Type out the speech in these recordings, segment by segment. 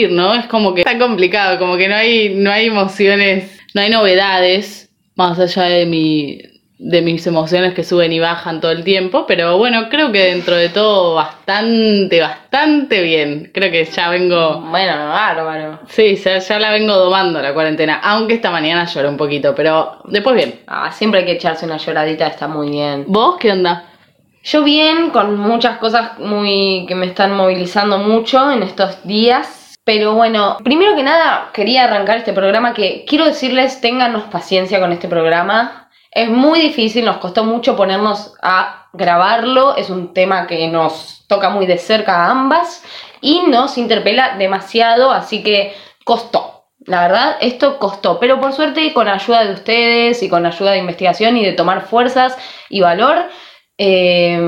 decir, no? Es como que está complicado, como que no hay, no hay emociones, no hay novedades, más allá de mi de mis emociones que suben y bajan todo el tiempo, pero bueno, creo que dentro de todo bastante, bastante bien. Creo que ya vengo, Bueno, bárbaro. sí, ya, ya la vengo domando la cuarentena, aunque esta mañana lloré un poquito, pero después bien. Ah, siempre hay que echarse una lloradita, está muy bien. ¿Vos qué onda? Yo bien, con muchas cosas muy que me están movilizando mucho en estos días. Pero bueno, primero que nada quería arrancar este programa que quiero decirles, ténganos paciencia con este programa. Es muy difícil, nos costó mucho ponernos a grabarlo, es un tema que nos toca muy de cerca a ambas y nos interpela demasiado, así que costó. La verdad, esto costó, pero por suerte con ayuda de ustedes y con ayuda de investigación y de tomar fuerzas y valor, eh,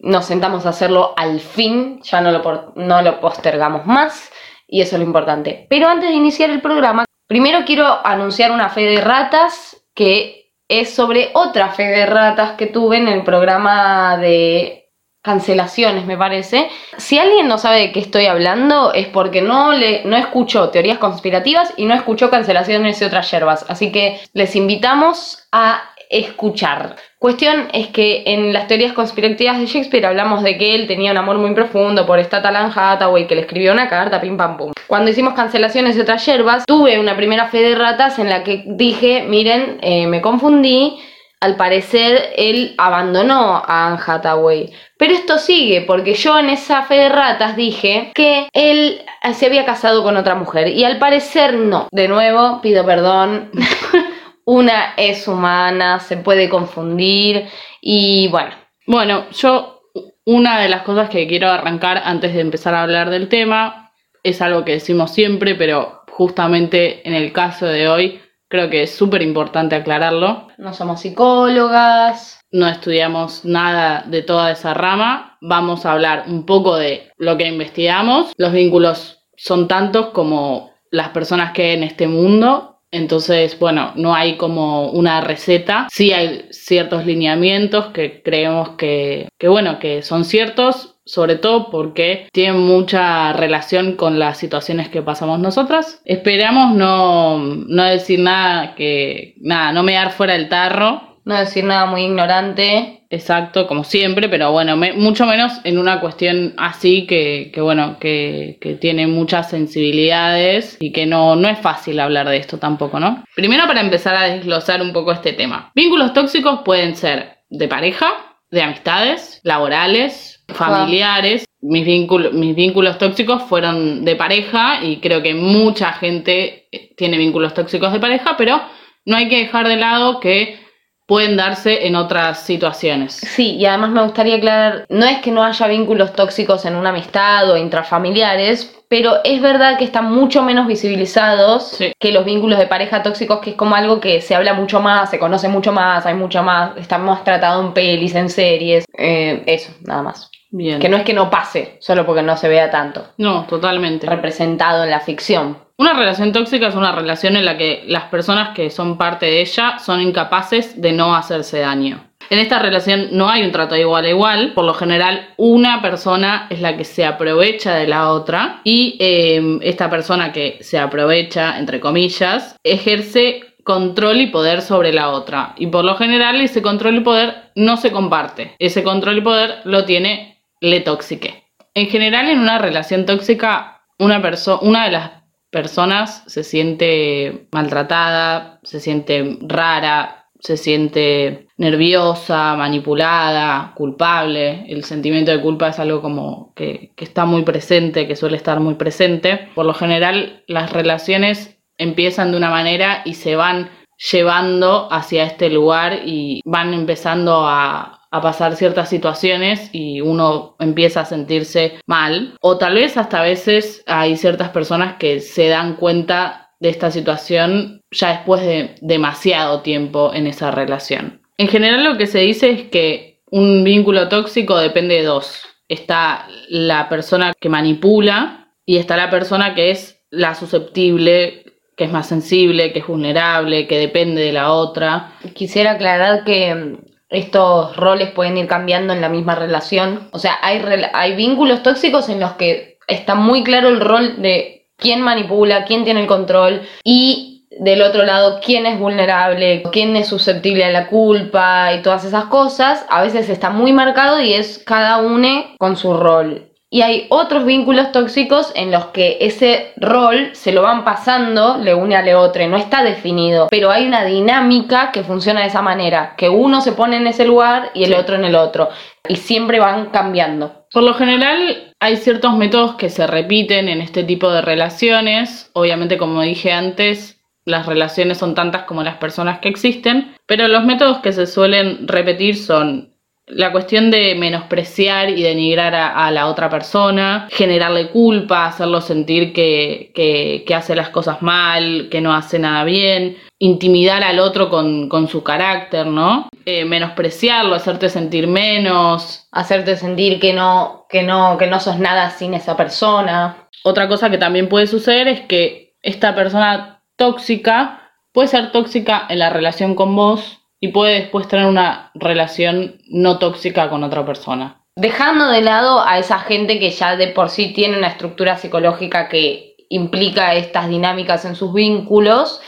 nos sentamos a hacerlo al fin, ya no lo, no lo postergamos más y eso es lo importante. Pero antes de iniciar el programa, primero quiero anunciar una fe de ratas que es sobre otra fe de ratas que tuve en el programa de cancelaciones, me parece. Si alguien no sabe de qué estoy hablando es porque no, le, no escuchó teorías conspirativas y no escuchó cancelaciones y otras yerbas. Así que les invitamos a escuchar. Cuestión es que en las teorías conspirativas de Shakespeare hablamos de que él tenía un amor muy profundo por esta tal Anne Hathaway que le escribió una carta, pim pam pum. Cuando hicimos cancelaciones y otras yerbas, tuve una primera fe de ratas en la que dije, miren, eh, me confundí, al parecer él abandonó a Anne Hathaway. Pero esto sigue, porque yo en esa fe de ratas dije que él se había casado con otra mujer. Y al parecer no. De nuevo, pido perdón. Una es humana, se puede confundir. Y bueno, Bueno, yo una de las cosas que quiero arrancar antes de empezar a hablar del tema es algo que decimos siempre, pero justamente en el caso de hoy creo que es súper importante aclararlo. no somos psicólogas. No estudiamos nada de toda esa rama, vamos a hablar un poco de lo que investigamos. Los vínculos son tantos como las personas que hay en este mundo. Entonces, bueno, no hay como una receta. Sí hay ciertos lineamientos que creemos que, que bueno, que son ciertos, sobre todo porque tienen mucha relación con las situaciones que pasamos nosotras. Esperamos no, no decir nada que, nada, no me dar fuera del tarro, No decir nada muy ignorante. Exacto, como siempre, pero bueno, me- mucho menos en una cuestión así que, que bueno, que, que tiene muchas sensibilidades y que no, no es fácil hablar de esto tampoco, ¿no? Primero para empezar a desglosar un poco este tema. Vínculos tóxicos pueden ser de pareja, de amistades, laborales, familiares. Mis, vínculos mis vínculos tóxicos fueron de pareja y creo que mucha gente eh, tiene vínculos tóxicos de pareja, pero no hay que dejar de lado que pueden darse en otras situaciones. Sí, y además me gustaría aclarar, no es que no haya vínculos tóxicos en una amistad o intrafamiliares, pero es verdad que están mucho menos visibilizados Sí. que los vínculos de pareja tóxicos, que es como algo que se habla mucho más, se conoce mucho más, hay mucho más, está más tratado en pelis, en series, eh, eso, nada más. Bien. Que no es que no pase, solo porque no se vea tanto No, totalmente. representado en la ficción. Una relación tóxica es una relación en la que las personas que son parte de ella son incapaces de no hacerse daño. En esta relación no hay un trato de igual a igual, por lo general una persona es la que se aprovecha de la otra y eh, esta persona que se aprovecha, entre comillas, ejerce control y poder sobre la otra. Y por lo general ese control y poder no se comparte. Ese control y poder lo tiene le tóxique. En general en una relación tóxica una, perso una de las personas se siente maltratada, se siente rara, se siente nerviosa, manipulada, culpable. El sentimiento de culpa es algo como que, que está muy presente, que suele estar muy presente. Por lo general las relaciones empiezan de una manera y se van llevando hacia este lugar y van empezando a, a pasar ciertas situaciones y uno empieza a sentirse mal. O tal vez hasta a veces hay ciertas personas que se dan cuenta de esta situación ya después de demasiado tiempo en esa relación. En general lo que se dice es que un vínculo tóxico depende de dos. Está la persona que manipula y está la persona que es la susceptible, que es más sensible, que es vulnerable, que depende de la otra. Quisiera aclarar que mm, estos roles pueden ir cambiando en la misma relación. O sea, hay, hay vínculos tóxicos en los que está muy claro el rol de quién manipula, quién tiene el control y del otro lado quién es vulnerable, quién es susceptible a la culpa y todas esas cosas. A veces está muy marcado y es cada uno con su rol. Y hay otros vínculos tóxicos en los que ese rol se lo van pasando le une al otro, no está definido, pero hay una dinámica que funciona de esa manera, que uno se pone en ese lugar y el Sí. otro en el otro, y siempre van cambiando. Por lo general hay ciertos métodos que se repiten en este tipo de relaciones. Obviamente, como dije antes, las relaciones son tantas como las personas que existen, pero los métodos que se suelen repetir son la cuestión de menospreciar y denigrar a, a la otra persona, generarle culpa, hacerlo sentir que, que- que hace las cosas mal, que no hace nada bien, intimidar al otro con, con su carácter, ¿no? Eh, menospreciarlo, hacerte sentir menos, Hacerte sentir que no, que no, que no sos nada sin esa persona. Otra cosa que también puede suceder es que esta persona tóxica puede ser tóxica en la relación con vos y puede después tener una relación no tóxica con otra persona. Dejando de lado a esa gente que ya de por sí tiene una estructura psicológica que implica estas dinámicas en sus vínculos,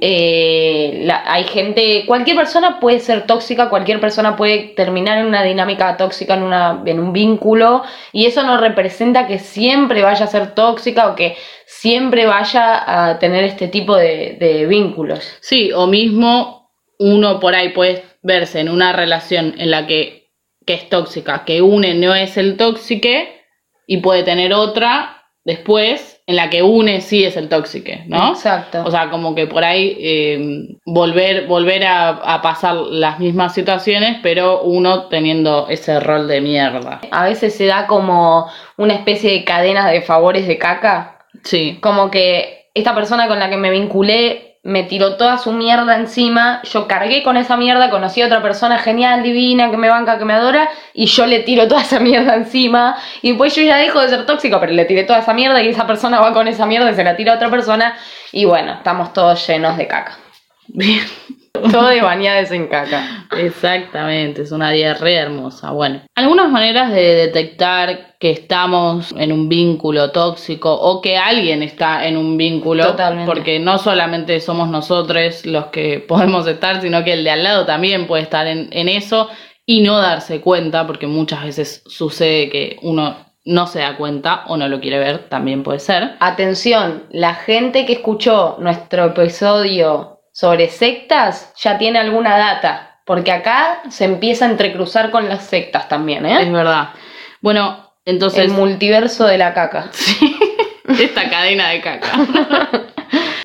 Eh, la- hay gente, cualquier persona puede ser tóxica, cualquier persona puede terminar en una dinámica tóxica, en, una, en un vínculo, y eso no representa que siempre vaya a ser tóxica o que siempre vaya a tener este tipo de, de vínculos. Sí, o mismo uno por ahí puede verse en una relación en la que, que es tóxica, que une no es el tóxique y puede tener otra después en la que une sí es el tóxique, ¿no? Exacto. O sea, como que por ahí eh, volver, volver a, a pasar las mismas situaciones, pero uno teniendo ese rol de mierda. a veces se da como una especie de cadena de favores de caca. Sí, Como que esta persona con la que me vinculé me tiró toda su mierda encima, yo cargué con esa mierda, conocí a otra persona genial, divina, que me banca, que me adora, y yo le tiro toda esa mierda encima, y después yo ya dejo de ser tóxico, pero le tiré toda esa mierda y esa persona va con esa mierda y se la tira a otra persona, y bueno, estamos todos llenos de caca. bien. Todo de en caca. Exactamente, es una diarrea hermosa. Bueno, algunas maneras de detectar que estamos en un vínculo tóxico o que alguien está en un vínculo, Totalmente. porque no solamente somos nosotros los que podemos estar, sino que el de al lado también puede estar en, en eso y no darse cuenta, porque muchas veces sucede que uno no se da cuenta o no lo quiere ver, también puede ser. Atención, la gente que escuchó nuestro episodio sobre sectas ya tiene alguna data, porque acá se empieza a entrecruzar con las sectas también, Es ¿eh? verdad. Bueno, entonces... El multiverso de la caca. esta cadena de caca.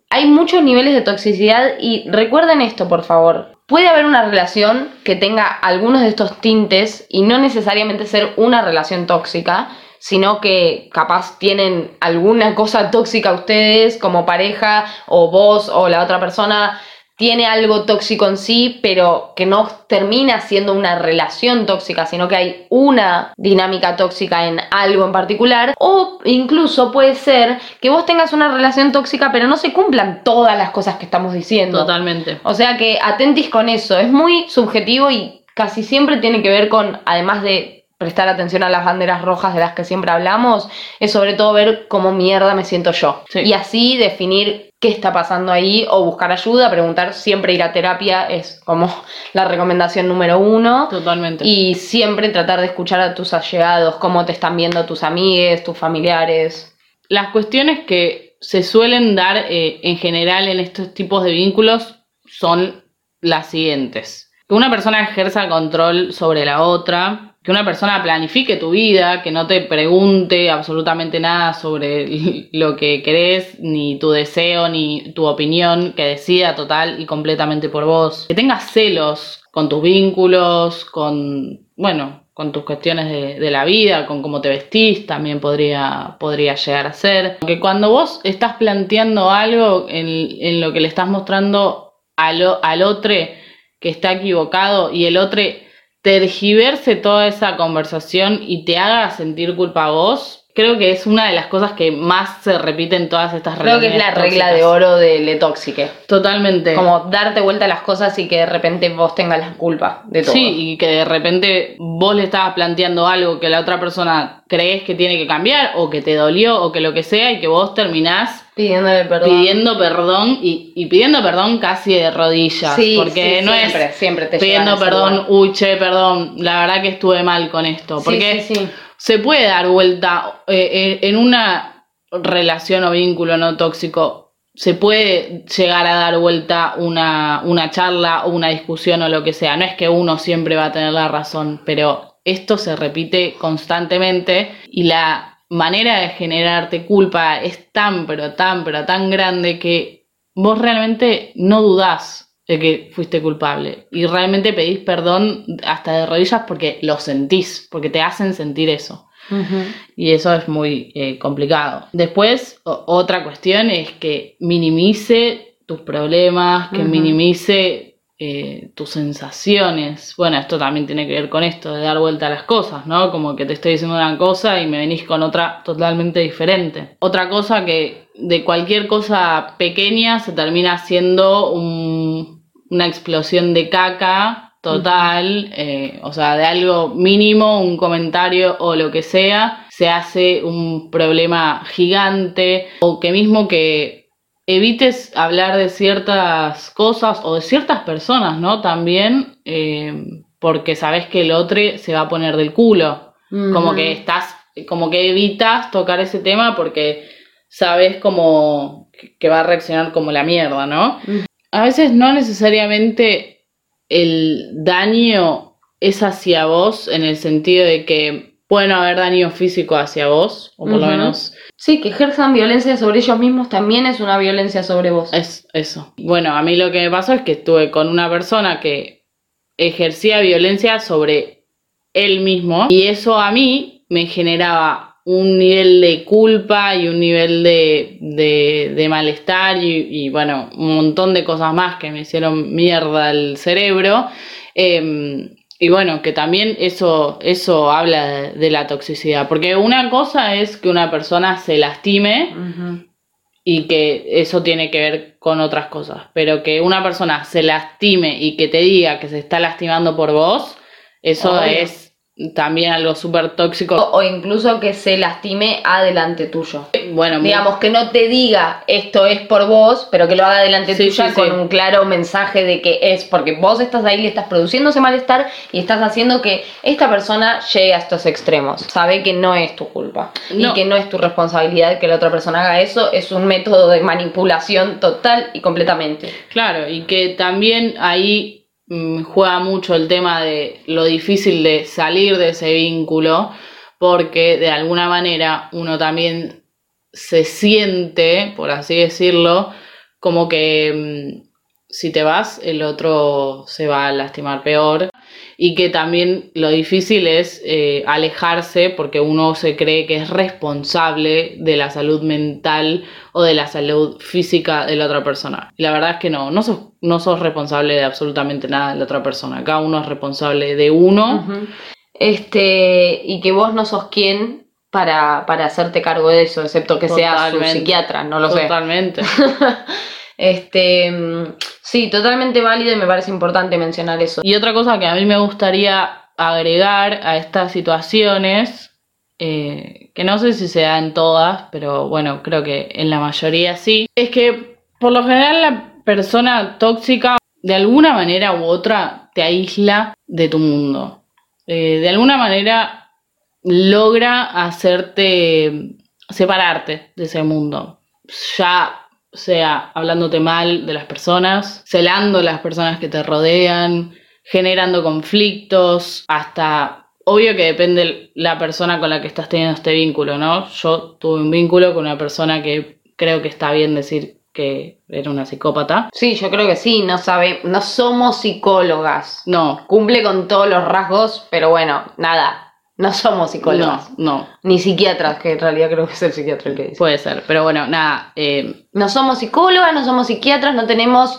Hay muchos niveles de toxicidad y recuerden esto, por favor. Puede haber una relación que tenga algunos de estos tintes y no necesariamente ser una relación tóxica, sino que capaz tienen alguna cosa tóxica ustedes como pareja o vos o la otra persona tiene algo tóxico en sí, pero que no termina siendo una relación tóxica, sino que hay una dinámica tóxica en algo en particular. O incluso puede ser que vos tengas una relación tóxica, pero no se cumplan todas las cosas que estamos diciendo. Totalmente. O sea que atentis con eso, es muy subjetivo y casi siempre tiene que ver con, además de prestar atención a las banderas rojas de las que siempre hablamos, es sobre todo ver cómo mierda me siento yo. Sí. Y así definir qué está pasando ahí o buscar ayuda, preguntar, siempre ir a terapia es como la recomendación número uno. Totalmente. Y siempre tratar de escuchar a tus allegados, cómo te están viendo tus amigues, tus familiares. Las cuestiones que se suelen dar eh, en general en estos tipos de vínculos son las siguientes. Que una persona ejerza control sobre la otra, que una persona planifique tu vida, que no te pregunte absolutamente nada sobre lo que querés, ni tu deseo, ni tu opinión, que decida total y completamente por vos. Que tengas celos con tus vínculos, con, bueno, con tus cuestiones de, la vida, con cómo te vestís, también podría, podría llegar a ser. Que cuando vos estás planteando algo en, en lo que le estás mostrando al, al otro que está equivocado y el otro tergiverse toda esa conversación y te haga sentir culpa a vos, creo que es una de las cosas que más se repite en todas estas Creo que es la regla de oro de Le Tóxique. Totalmente. Como darte vuelta a las cosas y que de repente vos tengas la culpa de todo. Sí, y que de repente vos le estabas planteando algo que la otra persona crees que tiene que cambiar o que te dolió o que lo que sea y que vos terminás Pidiéndole perdón. pidiendo perdón y, y pidiendo perdón casi de rodillas. Sí, porque sí, no siempre, es siempre te pidiendo perdón, lugar. uy, che, perdón, la verdad que estuve mal con esto. Sí, Porque sí, sí. Se puede dar vuelta eh, en en una relación o vínculo no tóxico. Se puede llegar a dar vuelta una, una charla o una discusión o lo que sea. No es que uno siempre va a tener la razón, pero esto se repite constantemente y la manera de generarte culpa es tan, pero tan, pero tan grande que vos realmente no dudás de que fuiste culpable y realmente pedís perdón hasta de rodillas porque lo sentís, porque te hacen sentir eso. Y eso es muy eh, complicado. Después, otra cuestión es que minimice tus problemas, que minimice eh, tus sensaciones. Bueno, esto también tiene que ver con esto, de dar vuelta a las cosas, ¿no? Como que te estoy diciendo una cosa y me venís con otra totalmente diferente. Otra cosa que de cualquier cosa pequeña se termina siendo un- una explosión de caca total, eh, o sea, de algo mínimo, un comentario o lo que sea, se hace un problema gigante, o que mismo que evites hablar de ciertas cosas o de ciertas personas, ¿no? También, eh, porque sabes que el otro se va a poner del culo, como que estás, como que evitas tocar ese tema porque sabes como que va a reaccionar como la mierda, ¿no? A veces no necesariamente el daño es hacia vos en el sentido de que pueden haber daño físico hacia vos, o por lo menos Sí, que ejerzan violencia sobre ellos mismos también es una violencia sobre vos. es eso. Bueno, a mí lo que me pasó es que estuve con una persona que ejercía violencia sobre él mismo y eso a mí me generaba un nivel de culpa y un nivel de, de, de malestar y, y, bueno, un montón de cosas más que me hicieron mierda el cerebro. Em, y bueno, que también eso, eso habla de, de la toxicidad, porque una cosa es que una persona se lastime y que eso tiene que ver con otras cosas. Pero que una persona se lastime y que te diga que se está lastimando por vos, eso es también algo súper tóxico. O, o incluso que se lastime adelante tuyo. Bueno, Digamos, que no te diga esto es por vos, pero que lo haga delante Sí, tuya sí, con sí. un claro mensaje de que es porque vos estás ahí, le estás produciendo ese malestar y estás haciendo que esta persona llegue a estos extremos. Sabe que no es tu culpa No. y que no es tu responsabilidad que la otra persona haga eso, es un método de manipulación total y completamente. Claro, y que también ahí mm, juega mucho el tema de lo difícil de salir de ese vínculo, porque de alguna manera uno también se siente, por así decirlo, como que mm, si te vas, el otro se va a lastimar peor. Y que también lo difícil es eh, alejarse porque uno se cree que es responsable de la salud mental o de la salud física de la otra persona. Y la verdad es que no, no sos, no sos responsable de absolutamente nada de la otra persona. Cada uno es responsable de uno. Este, y que vos no sos quien para, para hacerte cargo de eso, excepto que seas su Totalmente. psiquiatra, no lo sé. Totalmente. Este, mm, sí, totalmente válido y me parece importante mencionar eso. Y otra cosa que a mí me gustaría agregar a estas situaciones, eh, que no sé si se da en todas, pero bueno, creo que en la mayoría sí, es que por lo general la persona tóxica de alguna manera u otra te aísla de tu mundo. Eh, de alguna manera logra hacerte separarte de ese mundo. Ya sea hablándote mal de las personas, celando las personas que te rodean, generando conflictos, hasta obvio que depende la persona con la que estás teniendo este vínculo, ¿no? Yo tuve un vínculo con una persona que creo que está bien decir que era una psicópata. Sí, yo creo que sí, no sabe, no somos psicólogas. No, Cumple con todos los rasgos, pero bueno, nada, no somos psicólogas. no, no, Ni psiquiatras, que en realidad creo que es el psiquiatra el que dice. puede ser, pero bueno, nada, eh, No somos psicólogas, no somos psiquiatras, no tenemos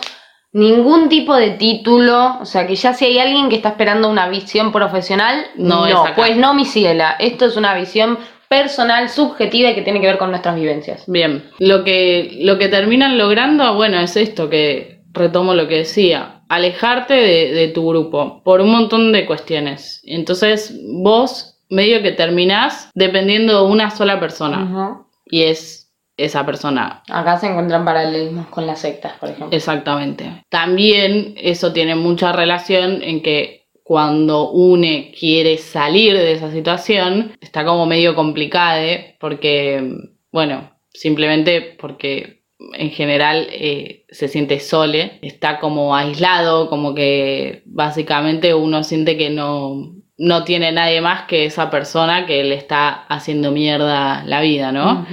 ningún tipo de título. O sea, que ya si hay alguien que está esperando una visión profesional, No no, es acá. pues no, mi ciela. Esto es una visión personal, subjetiva y que tiene que ver con nuestras vivencias. Bien, lo que, lo que terminan logrando, bueno, es esto que retomo lo que decía, alejarte de, de tu grupo por un montón de cuestiones. Entonces vos medio que terminás dependiendo de una sola persona y es esa persona. Acá se encuentran paralelismos con las sectas, por ejemplo. Exactamente. También eso tiene mucha relación en que cuando une quiere salir de esa situación, está como medio complicada, porque, bueno, simplemente porque en general eh, se siente sole, está como aislado, como que básicamente uno siente que no, no tiene nadie más que esa persona que le está haciendo mierda la vida, ¿no?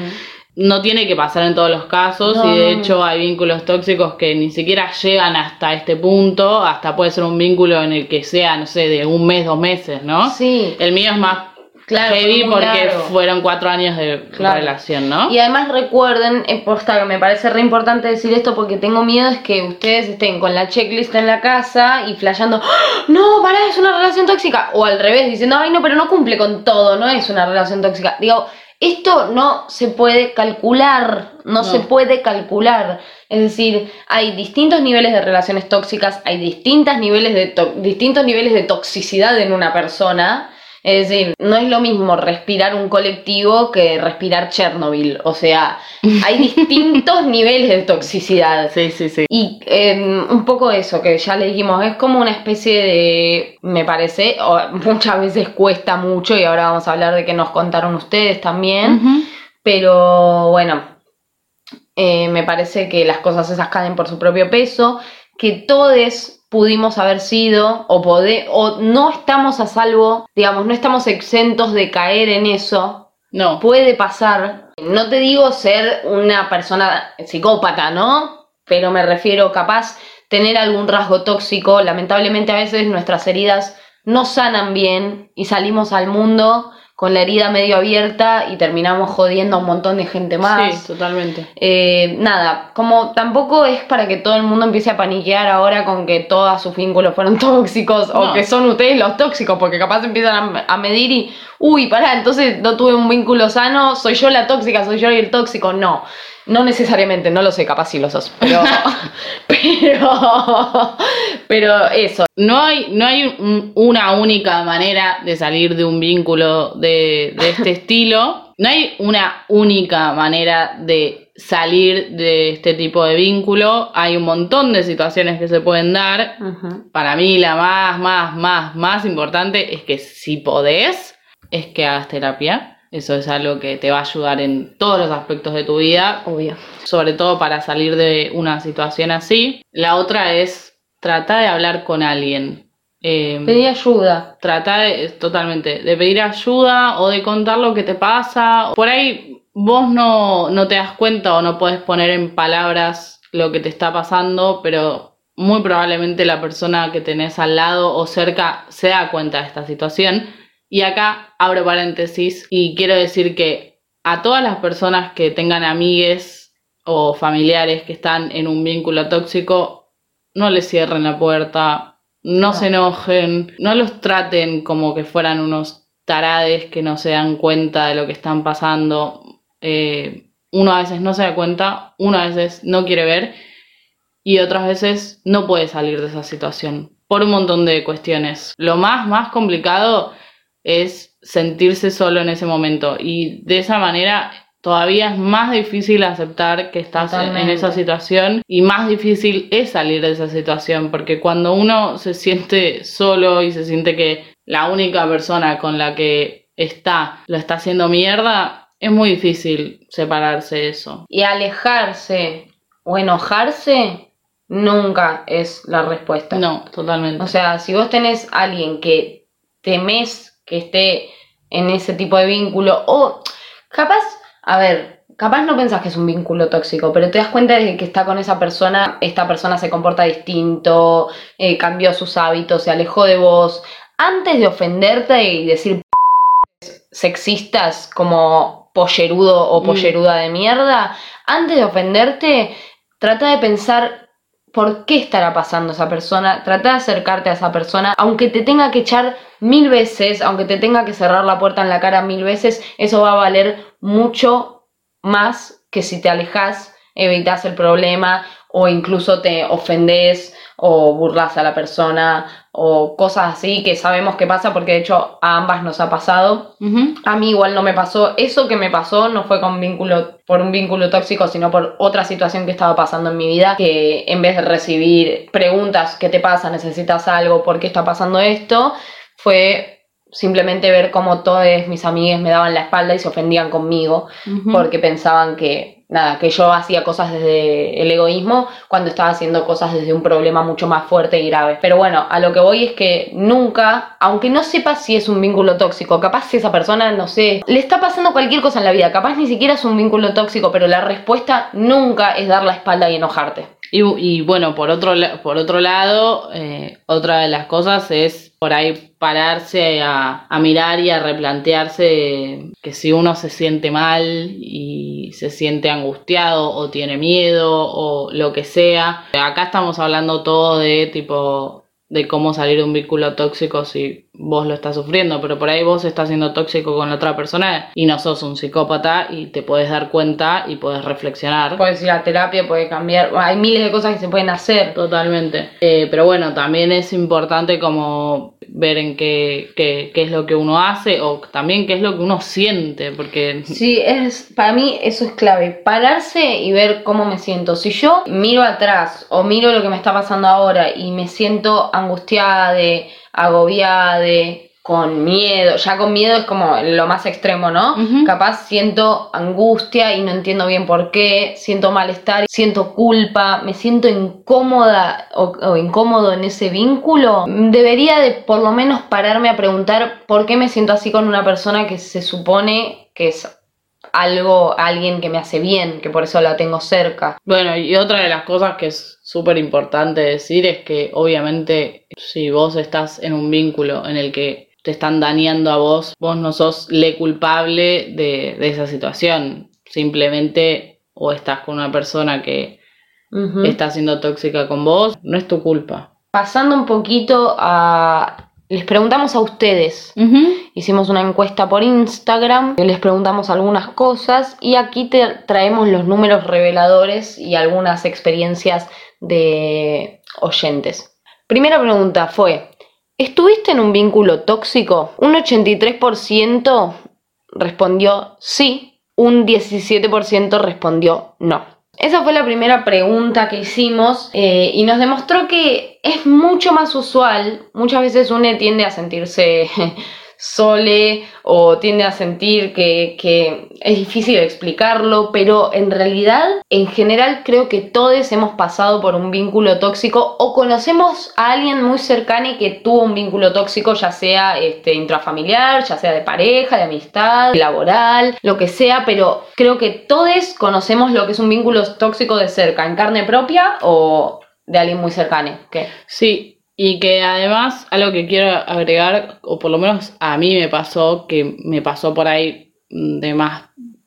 No tiene que pasar en todos los casos No, y de hecho hay vínculos tóxicos que ni siquiera llegan hasta este punto, hasta puede ser un vínculo en el que sea, no sé, de un mes, dos meses, ¿no? Sí. El mío es más Claro, heavy porque largo. fueron cuatro años de Claro. relación, ¿no? Y además recuerden, posta que me parece re importante decir esto porque tengo miedo es que ustedes estén con la checklist en la casa y flasheando, "¡Ah! no, pará, es una relación tóxica. O al revés, diciendo, ay no, pero no cumple con todo, no es una relación tóxica. Digo, esto no se puede calcular, no, No. se puede calcular. Es decir, hay distintos niveles de relaciones tóxicas, hay distintas niveles de to- distintos niveles de toxicidad en una persona. Es decir, no es lo mismo respirar un colectivo que respirar Chernobyl. O sea, hay distintos niveles de toxicidad. Sí, sí, sí. Y eh, un poco eso que ya le dijimos, es como una especie de, me parece, o muchas veces cuesta mucho y ahora vamos a hablar de que nos contaron ustedes también, pero bueno, eh, me parece que las cosas esas caen por su propio peso, que todos pudimos haber sido o, pode- o no estamos a salvo, digamos, no estamos exentos de caer en eso, No. puede pasar. No te digo ser una persona psicópata, ¿no? Pero me refiero capaz tener algún rasgo tóxico. Lamentablemente a veces nuestras heridas no sanan bien y salimos al mundo con la herida medio abierta y terminamos jodiendo a un montón de gente más. Sí, totalmente. Eh, nada, como tampoco es para que todo el mundo empiece a paniquear ahora con que todos sus vínculos fueron tóxicos o que son ustedes los tóxicos, porque capaz empiezan a, a medir y, uy, pará, entonces no tuve un vínculo sano, soy yo la tóxica, soy yo el tóxico. No, no necesariamente, no lo sé, capaz sí lo sos, pero, pero, pero eso, No hay, no hay un- una única manera de salir de un vínculo de, de este estilo. No hay una única manera de salir de este tipo de vínculo. Hay un montón de situaciones que se pueden dar. Para mí la más, más, más, más importante es que si podés, es que hagas terapia. Eso es algo que te va a ayudar en todos los aspectos de tu vida obvio. sobre todo para salir de una situación así. La otra es tratar de hablar con alguien. Eh, Pedí ayuda. Trata de, totalmente de pedir ayuda o de contar lo que te pasa. Por ahí vos no, no te das cuenta o no puedes poner en palabras lo que te está pasando, pero muy probablemente la persona que tenés al lado o cerca se da cuenta de esta situación. Y acá abro paréntesis y quiero decir que a todas las personas que tengan amigues o familiares que están en un vínculo tóxico, no les cierren la puerta, no, No. se enojen, no los traten como que fueran unos tarades que no se dan cuenta de lo que están pasando. Eh, uno a veces no se da cuenta, uno a veces no quiere ver. y otras veces no puede salir de esa situación por un montón de cuestiones. Lo más, más complicado es sentirse solo en ese momento y de esa manera todavía es más difícil aceptar que estás en- esa situación y más difícil es salir de esa situación porque cuando uno se siente solo y se siente que la única persona con la que está lo está haciendo mierda, es muy difícil separarse de eso. Y alejarse o enojarse nunca es la respuesta. No, totalmente. O sea, si vos tenés a alguien que temes que esté en ese tipo de vínculo, o capaz, a ver, capaz no pensás que es un vínculo tóxico, pero te das cuenta de que está con esa persona, esta persona se comporta distinto, eh, cambió sus hábitos, se alejó de vos. Antes de ofenderte y decir sexistas como pollerudo o Mm. polleruda de mierda, antes de ofenderte, trata de pensar por qué estará pasando esa persona, trata de acercarte a esa persona, aunque te tenga que echar mil veces, aunque te tenga que cerrar la puerta en la cara mil veces, eso va a valer mucho más que si te alejas, evitas el problema o incluso te ofendes o burlas a la persona o cosas así que sabemos que pasa porque de hecho a ambas nos ha pasado. A mí igual no me pasó. Eso que me pasó no fue con vínculo, por un vínculo tóxico, sino por otra situación que estaba pasando en mi vida. Que en vez de recibir preguntas, ¿qué te pasa? ¿Necesitas algo? ¿Por qué está pasando esto? Fue simplemente ver cómo todas mis amigas me daban la espalda y se ofendían conmigo porque pensaban que nada, que yo hacía cosas desde el egoísmo cuando estaba haciendo cosas desde un problema mucho más fuerte y grave. Pero bueno, a lo que voy es que nunca, aunque no sepas si es un vínculo tóxico, capaz si esa persona, no sé, le está pasando cualquier cosa en la vida, capaz ni siquiera es un vínculo tóxico, pero la respuesta nunca es dar la espalda y enojarte. Y, y bueno, por otro, por otro lado, eh, otra de las cosas es por ahí pararse a mirar y a replantearse que si uno se siente mal y se siente angustiado o tiene miedo o lo que sea. Acá estamos hablando todo de tipo de cómo salir de un vínculo tóxico si vos lo estás sufriendo, pero por ahí vos estás siendo tóxico con la otra persona y no sos un psicópata y te puedes dar cuenta y puedes reflexionar. Puedes ir a terapia, puede cambiar, hay miles de cosas que se pueden hacer. Totalmente. Eh, pero bueno, también es importante como ver en qué, qué, qué es lo que uno hace o también qué es lo que uno siente, porque Sí, es, para mí eso es clave, pararse y ver cómo me siento. Si yo miro atrás o miro lo que me está pasando ahora y me siento angustiada, agobiada, de, con miedo, ya con miedo es como lo más extremo, ¿no? Capaz siento angustia y no entiendo bien por qué, siento malestar, siento culpa, me siento incómoda o, o incómodo en ese vínculo, debería de por lo menos pararme a preguntar por qué me siento así con una persona que se supone que es algo, alguien que me hace bien, que por eso la tengo cerca. Bueno, y otra de las cosas que es súper importante decir es que obviamente si vos estás en un vínculo en el que te están dañando a vos, vos no sos le culpable de, de esa situación. Simplemente o estás con una persona que está siendo tóxica con vos, no es tu culpa. Pasando un poquito a... Les preguntamos a ustedes, Hicimos una encuesta por Instagram, les preguntamos algunas cosas y aquí te traemos los números reveladores y algunas experiencias de oyentes. Primera pregunta fue, ¿estuviste en un vínculo tóxico? Un 83% respondió sí, un 17% respondió no. Esa fue la primera pregunta que hicimos eh, y nos demostró que es mucho más usual, muchas veces uno tiende a sentirse sole o tiende a sentir que, que es difícil explicarlo, pero en realidad, en general, creo que todos hemos pasado por un vínculo tóxico o conocemos a alguien muy cercano y que tuvo un vínculo tóxico, ya sea este, intrafamiliar, ya sea de pareja, de amistad, laboral, lo que sea, pero creo que todos conocemos lo que es un vínculo tóxico de cerca, en carne propia o de alguien muy cercano. ¿Qué? Sí, y que además algo que quiero agregar, o por lo menos a mí me pasó, que me pasó por ahí de más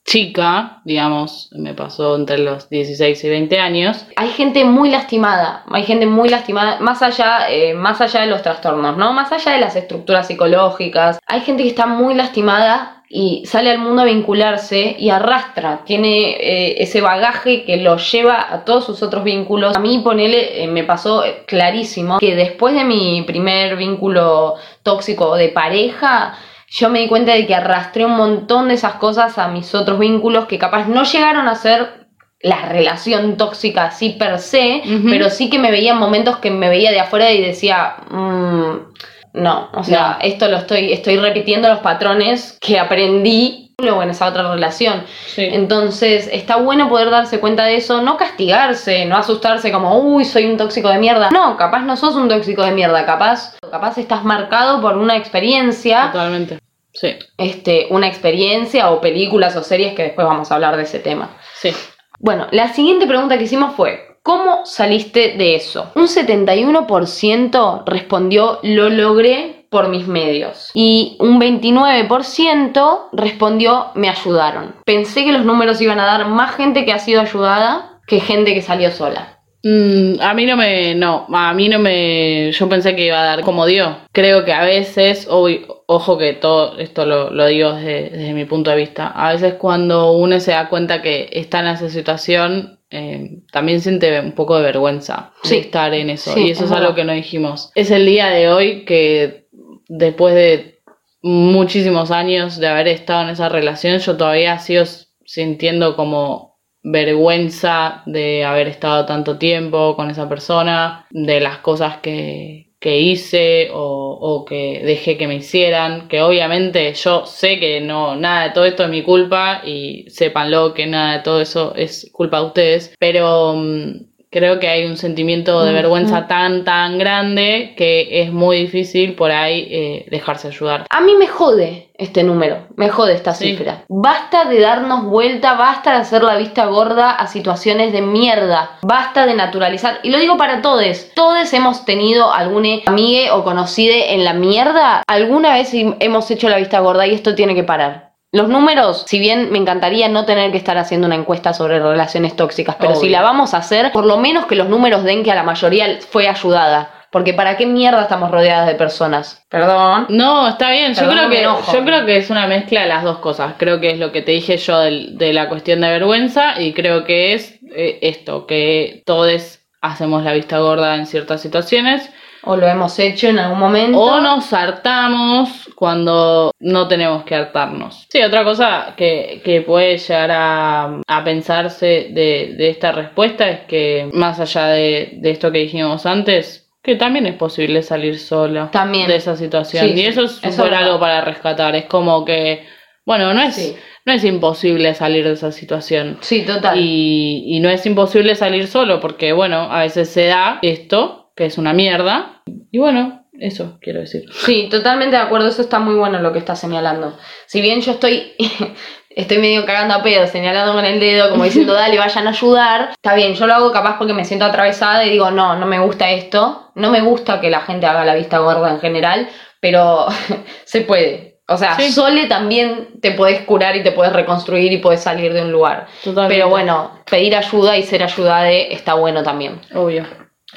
chica, digamos, me pasó entre los 16 y 20 años. Hay gente muy lastimada, hay gente muy lastimada, más allá, eh, más allá de los trastornos, ¿no? Más allá de las estructuras psicológicas, hay gente que está muy lastimada y sale al mundo a vincularse y arrastra, tiene eh, ese bagaje que lo lleva a todos sus otros vínculos. A mí, ponele, eh, me pasó clarísimo que después de mi primer vínculo tóxico de pareja, yo me di cuenta de que arrastré un montón de esas cosas a mis otros vínculos que capaz no llegaron a ser la relación tóxica así per se, pero sí que me veía en momentos que me veía de afuera y decía, "Mm, no, o sea, No. esto lo estoy, estoy repitiendo los patrones que aprendí luego en esa otra relación. Sí. Entonces, está bueno poder darse cuenta de eso, no castigarse, no asustarse como, uy, soy un tóxico de mierda. No, capaz no sos un tóxico de mierda, capaz, capaz estás marcado por una experiencia Totalmente. Sí, este, una experiencia o películas o series que después vamos a hablar de ese tema. sí. Bueno, la siguiente pregunta que hicimos fue, ¿cómo saliste de eso? Un 71% respondió, lo logré por mis medios. Y un 29% respondió, me ayudaron. Pensé que los números iban a dar más gente que ha sido ayudada que gente que salió sola. Mm, a mí no me, no, a mí no me, yo pensé que iba a dar como dio. Creo que a veces, obvi- ojo que todo esto lo, digo desde mi punto de vista, a veces cuando uno se da cuenta que está en esa situación, eh, también siente un poco de vergüenza Sí. de estar en eso. Sí, y eso es es algo que no dijimos. Es el día de hoy que después de muchísimos años de haber estado en esa relación, yo todavía sigo sintiendo como vergüenza de haber estado tanto tiempo con esa persona, de las cosas que, que hice o, o que dejé que me hicieran, que obviamente yo sé que no, nada de todo esto es mi culpa y sépanlo que nada de todo eso es culpa de ustedes, pero mm, creo que hay un sentimiento de vergüenza tan, tan grande que es muy difícil por ahí eh, dejarse ayudar. A mí me jode este número, me jode esta Sí. cifra. Basta de darnos vuelta, basta de hacer la vista gorda a situaciones de mierda, basta de naturalizar. Y lo digo para todos, todos hemos tenido alguna amiga o conocida en la mierda, alguna vez hem- hemos hecho la vista gorda y esto tiene que parar. Los números, si bien me encantaría no tener que estar haciendo una encuesta sobre relaciones tóxicas, pero si la vamos a hacer, por lo menos que los números den que a la mayoría fue ayudada. Porque para qué mierda estamos rodeadas de personas. Perdón. No, está bien. Yo Perdón, creo que enojo. yo creo que es una mezcla de las dos cosas. Creo que es lo que te dije yo del- de la cuestión de vergüenza y creo que es eh, esto que todos hacemos la vista gorda en ciertas situaciones O lo hemos hecho en algún momento. o nos hartamos cuando no tenemos que hartarnos. Sí, otra cosa que, que puede llegar a, a pensarse de, de esta respuesta es que más allá de, de esto que dijimos antes, que también es posible salir solo También. de esa situación. Sí, y eso es eso algo para rescatar. Es como que, bueno, no es, Sí. no es imposible salir de esa situación. Sí, total. Y, y no es imposible salir solo, porque bueno, a veces se da esto, que es una mierda. Y bueno, eso quiero decir. Sí, totalmente de acuerdo. Eso está muy bueno lo que estás señalando. Si bien yo estoy. Estoy medio cagando a pedo, señalando con el dedo, como diciendo, dale, vayan a ayudar. Está bien, yo lo hago capaz porque me siento atravesada y digo, no, no me gusta esto. No me gusta que la gente haga la vista gorda en general, pero se puede. O sea, Sí. sole también te podés curar y te podés reconstruir y podés salir de un lugar. Totalmente. Pero bueno, pedir ayuda y ser ayudada está bueno también. Obvio.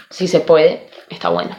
Si se puede, está bueno.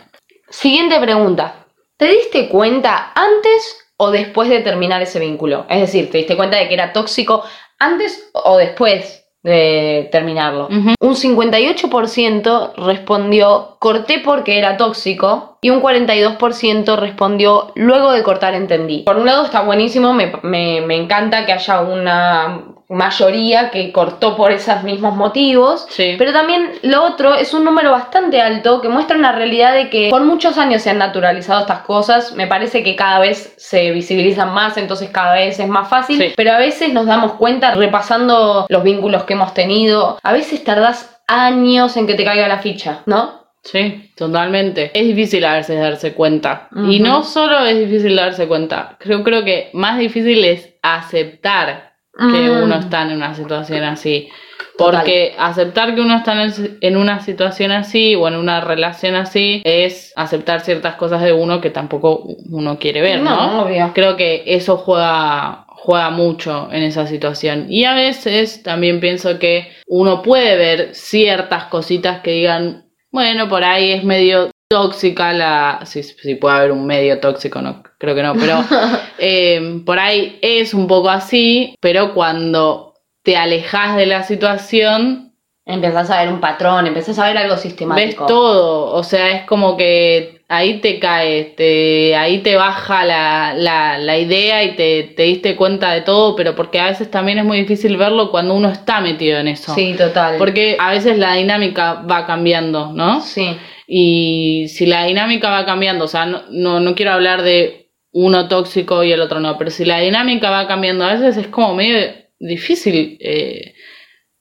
Siguiente pregunta. ¿Te diste cuenta antes o después de terminar ese vínculo? Es decir, ¿te diste cuenta de que era tóxico antes o después de terminarlo? Ujú. Un 58% respondió corté porque era tóxico y un 42% respondió luego de cortar entendí. Por un lado está buenísimo, me, me- me encanta que haya una mayoría que cortó por esos mismos motivos, Sí. pero también lo otro es un número bastante alto que muestra una realidad de que por muchos años se han naturalizado estas cosas, me parece que cada vez se visibilizan más, entonces cada vez es más fácil, Sí. pero a veces nos damos cuenta repasando los vínculos que hemos tenido, a veces tardás años en que te caiga la ficha, ¿no? Sí, totalmente. Es difícil a veces darse cuenta. Y no solo es difícil darse cuenta, yo creo que más difícil es aceptar que Mm. uno está en una situación así. Total. Porque aceptar que uno está en, en una situación así o en una relación así es aceptar ciertas cosas de uno que tampoco uno quiere ver, ¿no? No, obvio. Creo que eso juega, juega mucho en esa situación. Y a veces también pienso que uno puede ver ciertas cositas que digan, bueno, por ahí es medio tóxica, la si, si puede haber un medio tóxico, no creo que no, pero eh, por ahí es un poco así, pero cuando te alejas de la situación, Empezás a ver un patrón, empezás a ver algo ves sistemático. todo, o sea, es como que ahí te caes, te, ahí te baja la, la, la idea y te, te diste cuenta de todo, pero porque a veces también es muy difícil verlo cuando uno está metido en eso. Sí, total. Porque a veces la dinámica va cambiando, ¿no? Sí. Y si la dinámica va cambiando, o sea, no, no, no quiero hablar de uno tóxico y el otro no, pero si la dinámica va cambiando a veces es como medio difícil eh,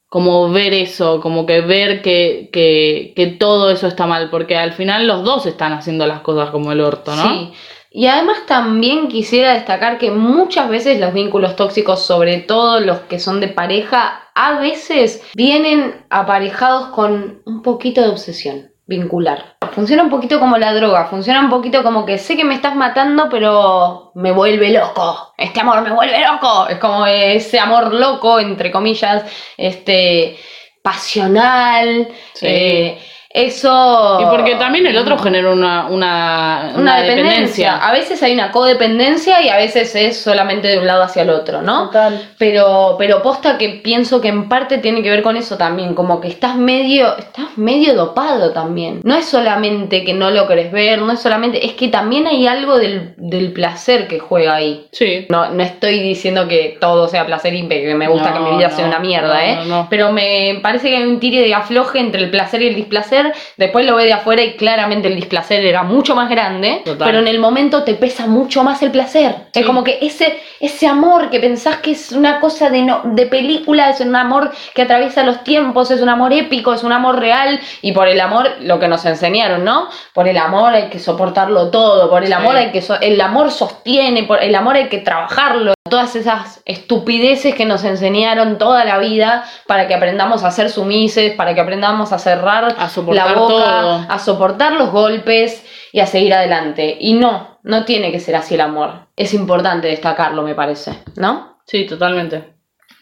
como ver eso, como que ver que, que, que todo eso está mal, porque al final los dos están haciendo las cosas como el orto, ¿no? Sí. Y además también quisiera destacar que muchas veces los vínculos tóxicos, sobre todo los que son de pareja, a veces vienen aparejados con un poquito de obsesión vincular. Funciona un poquito como la droga, funciona un poquito como que sé que me estás matando, pero me vuelve loco. Este amor me vuelve loco. Es como ese amor loco, entre comillas, este pasional. Sí. eh, eso. Y porque también el otro genera una, una, una dependencia. A veces hay una codependencia y a veces es solamente de un lado hacia el otro, ¿no? Pero, pero posta que pienso que en parte tiene que ver con eso también, como que estás medio, estás medio dopado también. No es solamente que no lo querés ver, no es solamente, es que también hay algo del, del placer que juega ahí. Sí. No, no estoy diciendo que todo sea placer y que me gusta No, que mi vida no, sea una mierda, no, ¿eh? no, no. Pero me parece que hay un tire de afloje entre el placer y el displacer. Después lo ve de afuera y claramente el displacer era mucho más grande. Total. Pero en el momento te pesa mucho más el placer. Sí. Es como que ese, ese amor que pensás que es una cosa de, no, de película, es un amor que atraviesa los tiempos, es un amor épico, es un amor real. Y por el amor, lo que nos enseñaron, ¿no? Por el amor hay que soportarlo todo. Por el Sí. amor hay que so- el amor sostiene, por el amor hay que trabajarlo. Todas esas estupideces que nos enseñaron toda la vida para que aprendamos a ser sumises, para que aprendamos a cerrar A soportar la boca, todo. a soportar los golpes y a seguir adelante. Y no, no tiene que ser así el amor. Es importante destacarlo, me parece, ¿no? Sí, totalmente.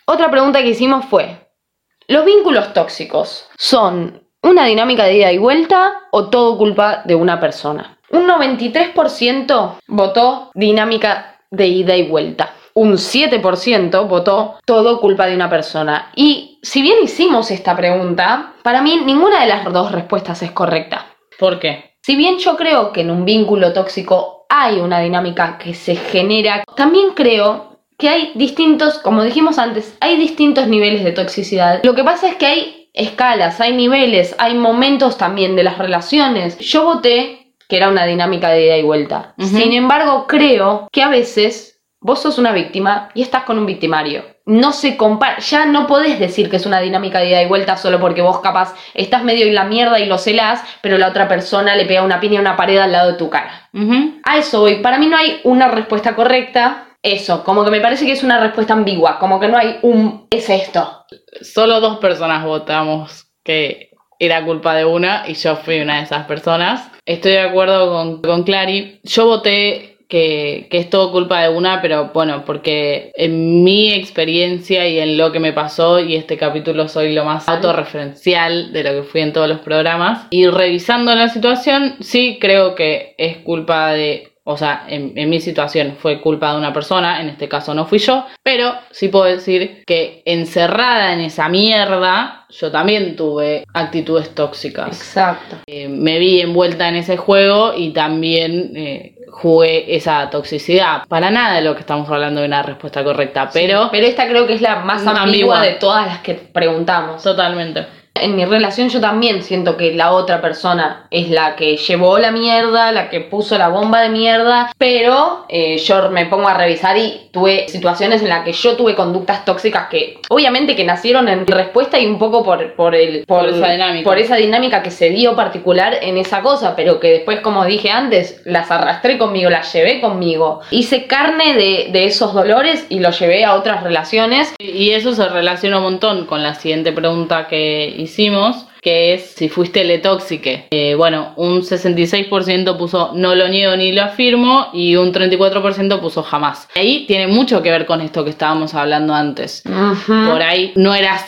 Otra pregunta que hicimos fue, ¿los vínculos tóxicos son una dinámica de ida y vuelta o todo culpa de una persona? Un 93% votó dinámica de ida y vuelta. Un 7% votó todo culpa de una persona. Y si bien hicimos esta pregunta, para mí ninguna de las dos respuestas es correcta. ¿Por qué? Si bien yo creo que en un vínculo tóxico hay una dinámica que se genera, también creo que hay distintos, como dijimos antes, hay distintos niveles de toxicidad. Lo que pasa es que hay escalas, hay niveles, hay momentos también de las relaciones. Yo voté que era una dinámica de ida y vuelta. Sin embargo, creo que a veces vos sos una víctima y estás con un victimario. No se compara, ya no podés decir que es una dinámica de ida y vuelta solo porque vos capaz estás medio en la mierda y lo celás, pero la otra persona le pega una piña a una pared al lado de tu cara. A eso voy. Para mí no hay una respuesta correcta. Eso, como que me parece que es una respuesta ambigua, como que no hay un es esto. Solo dos personas votamos que era culpa de una y yo fui una de esas personas. Estoy de acuerdo con, con Clary. Yo voté que, que es todo culpa de una, pero bueno, porque en mi experiencia y en lo que me pasó, y este capítulo soy lo más autorreferencial de lo que fui en todos los programas, y revisando la situación, sí creo que es culpa de o sea, en, en mi situación fue culpa de una persona, en este caso no fui yo, pero sí puedo decir que encerrada en esa mierda, yo también tuve actitudes tóxicas. Exacto. Eh, me vi envuelta en ese juego y también eh, jugué esa toxicidad. Para nada de lo que estamos hablando de una respuesta correcta, pero Pero esta creo que es la más ambigua, Ambigua. de todas las que preguntamos. totalmente. En mi relación yo también siento que la otra persona es la que llevó la mierda, la que puso la bomba de mierda, pero eh, yo me pongo a revisar y tuve situaciones en las que yo tuve conductas tóxicas que obviamente que nacieron en respuesta y un poco por, por, el, Por esa dinámica. por esa dinámica que se dio particular en esa cosa, pero que después como dije antes, las arrastré conmigo, las llevé conmigo. Hice carne de, de esos dolores y los llevé a otras relaciones Y eso se relaciona un montón con la siguiente pregunta que hicimos, que es si fuiste letóxique. Eh, bueno, un 66% puso no lo niego ni lo afirmo y un 34% puso jamás. Ahí tiene mucho que ver con esto que estábamos hablando antes. Por ahí no eras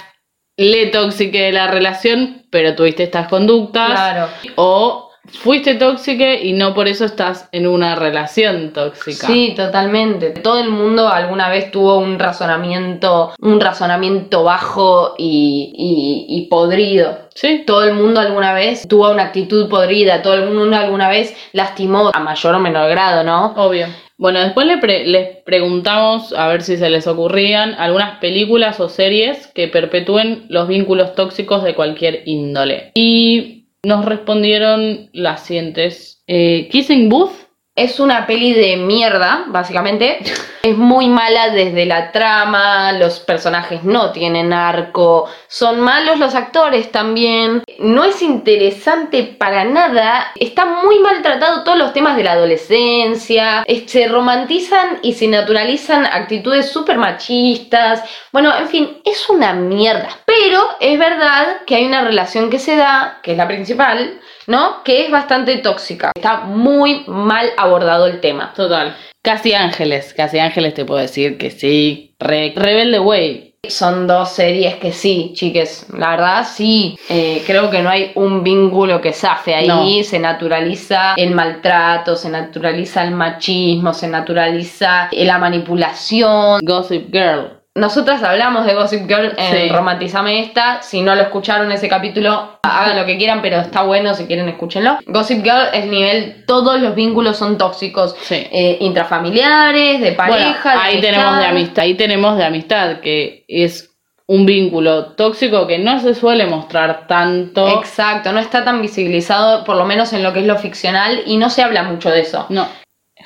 letóxique de la relación, pero tuviste estas conductas. Claro. O fuiste tóxica y no por eso estás en una relación tóxica. Sí, totalmente. Todo el mundo alguna vez tuvo un razonamiento, un razonamiento bajo y, y- y podrido. Sí. Todo el mundo alguna vez tuvo una actitud podrida, todo el mundo alguna vez lastimó a mayor o menor grado, ¿no? Obvio. Bueno, después le pre- les preguntamos a ver si se les ocurrían algunas películas o series que perpetúen los vínculos tóxicos de cualquier índole. Y nos respondieron las siguientes. Eh, Kissing Booth. Es una peli de mierda, básicamente. Es muy mala desde la trama, los personajes no tienen arco, son malos los actores también. No es interesante para nada. Está muy maltratado todos los temas de la adolescencia. Se romantizan y se naturalizan actitudes súper machistas. Bueno, en fin, es una mierda. Pero es verdad que hay una relación que se da, que es la principal, ¿no? Que es bastante tóxica. Está muy mal abordado el tema. Total. Casi Ángeles. Casi Ángeles te puedo decir que sí. Re- Rebelde Way. Son dos series que sí, chiques. La verdad, sí. Eh, creo que no hay un vínculo que zafe ahí. No. Se naturaliza el maltrato, se naturaliza el machismo, se naturaliza la manipulación. Gossip Girl. Nosotras hablamos de Gossip Girl en Sí. Romantizame esta. Si no lo escucharon ese capítulo, hagan lo que quieran, pero está bueno. Si quieren, escúchenlo. Gossip Girl es nivel. Todos los vínculos son tóxicos. Sí. Eh, intrafamiliares, de pareja. Bueno, ahí de tenemos de amistad. amistad. Ahí tenemos de amistad, que es un vínculo tóxico que no se suele mostrar tanto. Exacto, no está tan visibilizado, por lo menos en lo que es lo ficcional, y no se habla mucho de eso. No.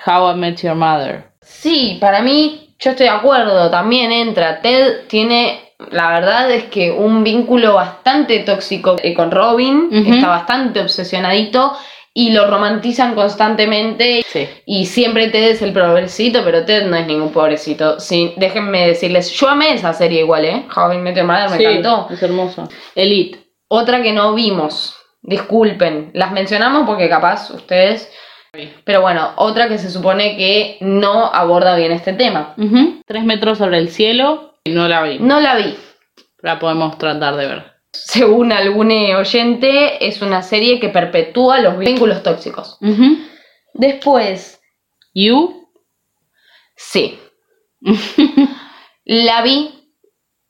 How I Met Your Mother. Sí, para mí, yo estoy de acuerdo, también entra. Ted tiene, la verdad es que un vínculo bastante tóxico eh, con Robin, está bastante obsesionadito y lo romantizan constantemente. Sí. Y siempre Ted es el pobrecito, pero Ted no es ningún pobrecito. Sí, déjenme decirles, yo amé esa serie igual, ¿eh? How I Met Your Mother me Sí, encantó. Es hermoso. Elite. Otra que no vimos, disculpen, las mencionamos porque capaz ustedes... Pero bueno, otra que se supone que no aborda bien este tema. Tres metros sobre el cielo. No la vi. No la vi. La podemos tratar de ver. Según algún oyente, es una serie que perpetúa los vínculos tóxicos. Después, You. sí. la vi.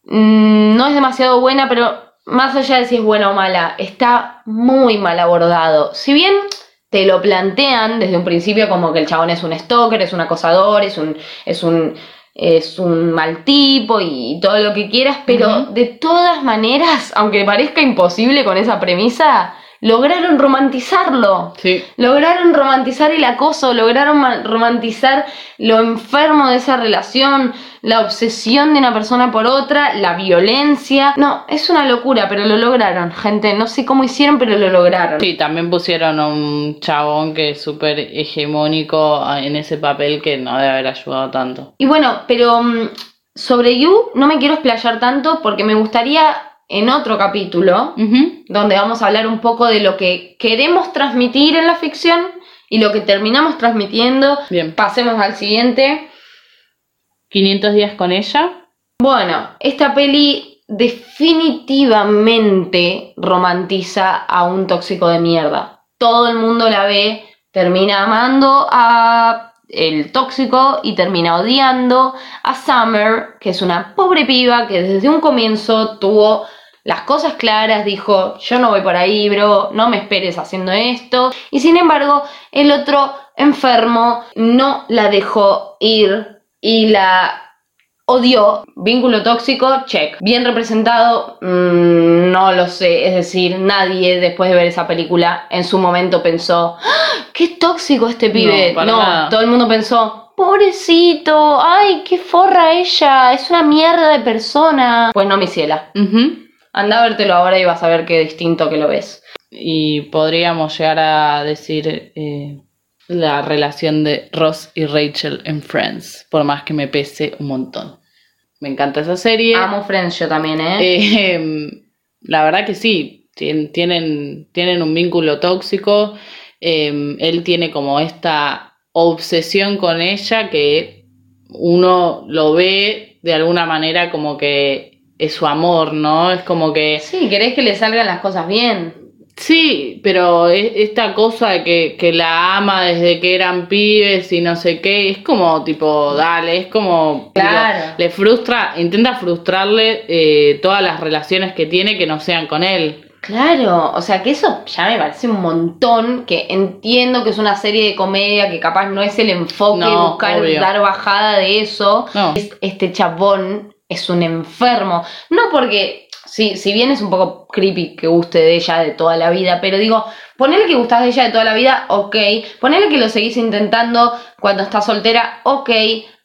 Mm, No es demasiado buena, pero más allá de si es buena o mala, está muy mal abordado. Si bien te lo plantean desde un principio como que el chabón es un stalker, es un acosador, es un, es un, es un mal tipo y todo lo que quieras, pero de todas maneras, aunque parezca imposible con esa premisa, lograron romantizarlo. Sí. Lograron romantizar el acoso, lograron ma- romantizar lo enfermo de esa relación, la obsesión de una persona por otra, la violencia. No, es una locura, pero lo lograron, gente. No sé cómo hicieron, pero lo lograron. Sí, también pusieron a un chabón que es súper hegemónico en ese papel que no debe haber ayudado tanto. Y bueno, pero mm, sobre You no me quiero explayar tanto porque me gustaría en otro capítulo, donde vamos a hablar un poco de lo que queremos transmitir en la ficción y lo que terminamos transmitiendo. Bien. Pasemos al siguiente. 500 días con ella. Bueno, esta peli definitivamente romantiza a un tóxico de mierda. Todo el mundo la ve, termina amando a el tóxico y termina odiando a Summer, que es una pobre piba que desde un comienzo tuvo las cosas claras, dijo, yo no voy por ahí, bro, no me esperes haciendo esto. Y sin embargo, el otro enfermo no la dejó ir y la odió. Vínculo tóxico, check. Bien representado, mm, no lo sé. Es decir, nadie después de ver esa película en su momento pensó, "¡Ah! qué tóxico este pibe. No, todo el mundo pensó, pobrecito, ay, qué forra ella, es una mierda de persona. Pues no, mi ciela. Anda a vértelo ahora y vas a ver qué distinto que lo ves. Y podríamos llegar a decir eh, la relación de Ross y Rachel en Friends, por más que me pese un montón. Me encanta esa serie. Amo Friends yo también, ¿eh? Eh, em, la verdad que sí, tien- tienen, tienen un vínculo tóxico. Eh, él tiene como esta obsesión con ella que uno lo ve de alguna manera como que es su amor, ¿no? Es como que Sí, querés que le salgan las cosas bien. Sí, pero esta cosa de que, que la ama desde que eran pibes y no sé qué, es como tipo, dale, es como... digo, Claro. le frustra, intenta frustrarle eh, todas las relaciones que tiene que no sean con él. Claro, o sea que eso ya me parece un montón, que entiendo que es una serie de comedia, que capaz no es el enfoque No, buscar obvio. dar bajada de eso. No. Es- Este chabón es un enfermo. No porque, si, si bien es un poco creepy que guste de ella de toda la vida, pero digo, ponele que gustás de ella de toda la vida, ok. Ponele que lo seguís intentando cuando estás soltera, ok.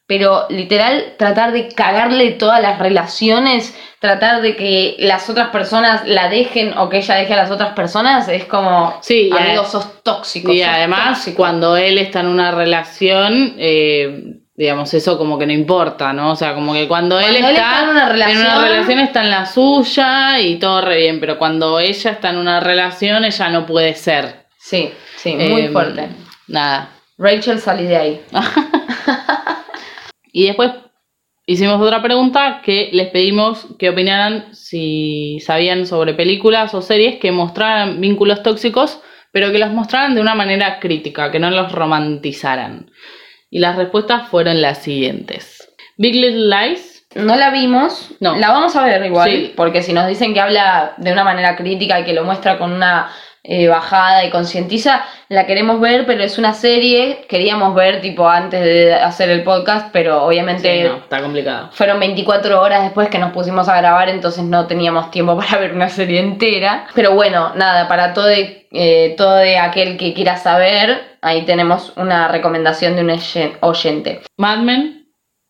Pero literal, tratar de cagarle todas las relaciones, tratar de que las otras personas la dejen o que ella deje a las otras personas, es como, Sí, amigo, sos tóxico. Y sos además, tóxico". cuando él está en una relación, eh, digamos, eso como que no importa, ¿no? O sea, como que cuando, él, Cuando él está, está en una relación- relación está en la suya y todo re bien, pero cuando ella está en una relación, ella no puede ser. Sí, sí, muy Eh, fuerte. Nada. Rachel, salí de ahí. Y después hicimos otra pregunta que les pedimos que opinaran si sabían sobre películas o series que mostraran vínculos tóxicos, pero que los mostraran de una manera crítica, que no los romantizaran. Y las respuestas fueron las siguientes. Big Little Lies. No la vimos, No. la vamos a ver igual, Sí. porque si nos dicen que habla de una manera crítica y que lo muestra con una eh, bajada y concientiza, la queremos ver, pero es una serie, queríamos ver tipo antes de hacer el podcast, pero obviamente Sí, no, está complicado. fueron 24 horas después que nos pusimos a grabar, entonces no teníamos tiempo para ver una serie entera. Pero bueno, nada, para todo, eh, todo aquel que quiera saber, ahí tenemos una recomendación de un oyen- oyente. Mad Men.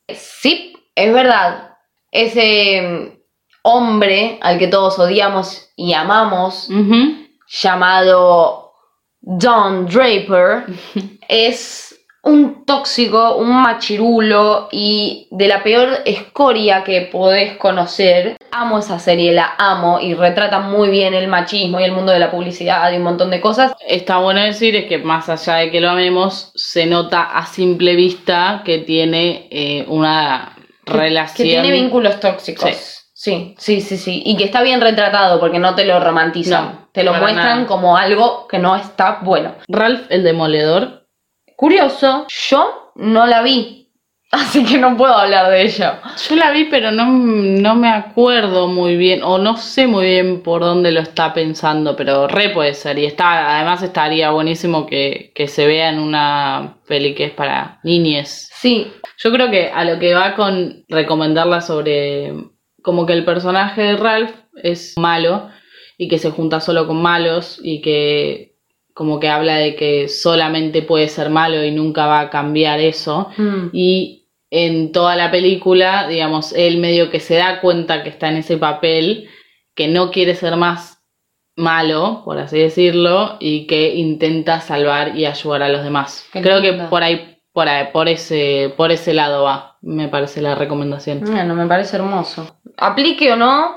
Sí, es verdad. Ese mm, hombre al que todos odiamos y amamos, Ujú. Llamado Don Draper, es un tóxico, un machirulo y de la peor escoria que podés conocer. Amo esa serie, la amo y retrata muy bien el machismo y el mundo de la publicidad y un montón de cosas. Está bueno decir es que más allá de que lo amemos, se nota a simple vista que tiene eh, una relación. Que tiene vínculos tóxicos. Sí. Sí, sí, sí, sí. Y que está bien retratado porque no te lo romantizan. No, te lo para muestran nada. como algo que no está bueno. Ralph el Demoledor. Curioso, yo no la vi. Así que no puedo hablar de ella. Yo la vi, pero no, no me acuerdo muy bien, o no sé muy bien por dónde lo está pensando, pero re puede ser. Y está, además estaría buenísimo que, que se vea en una peli que es para niñes. Sí, Yo creo que a lo que va con recomendarla sobre como que el personaje de Ralph es malo y que se junta solo con malos y que como que habla de que solamente puede ser malo y nunca va a cambiar eso. Mm. Y en toda la película, digamos, él medio que se da cuenta que está en ese papel, que no quiere ser más malo, por así decirlo, y que intenta salvar y ayudar a los demás. Creo que por ahí, por ahí, por ese, por ese lado va, me parece la recomendación. Bueno, me parece hermoso. Aplique o no,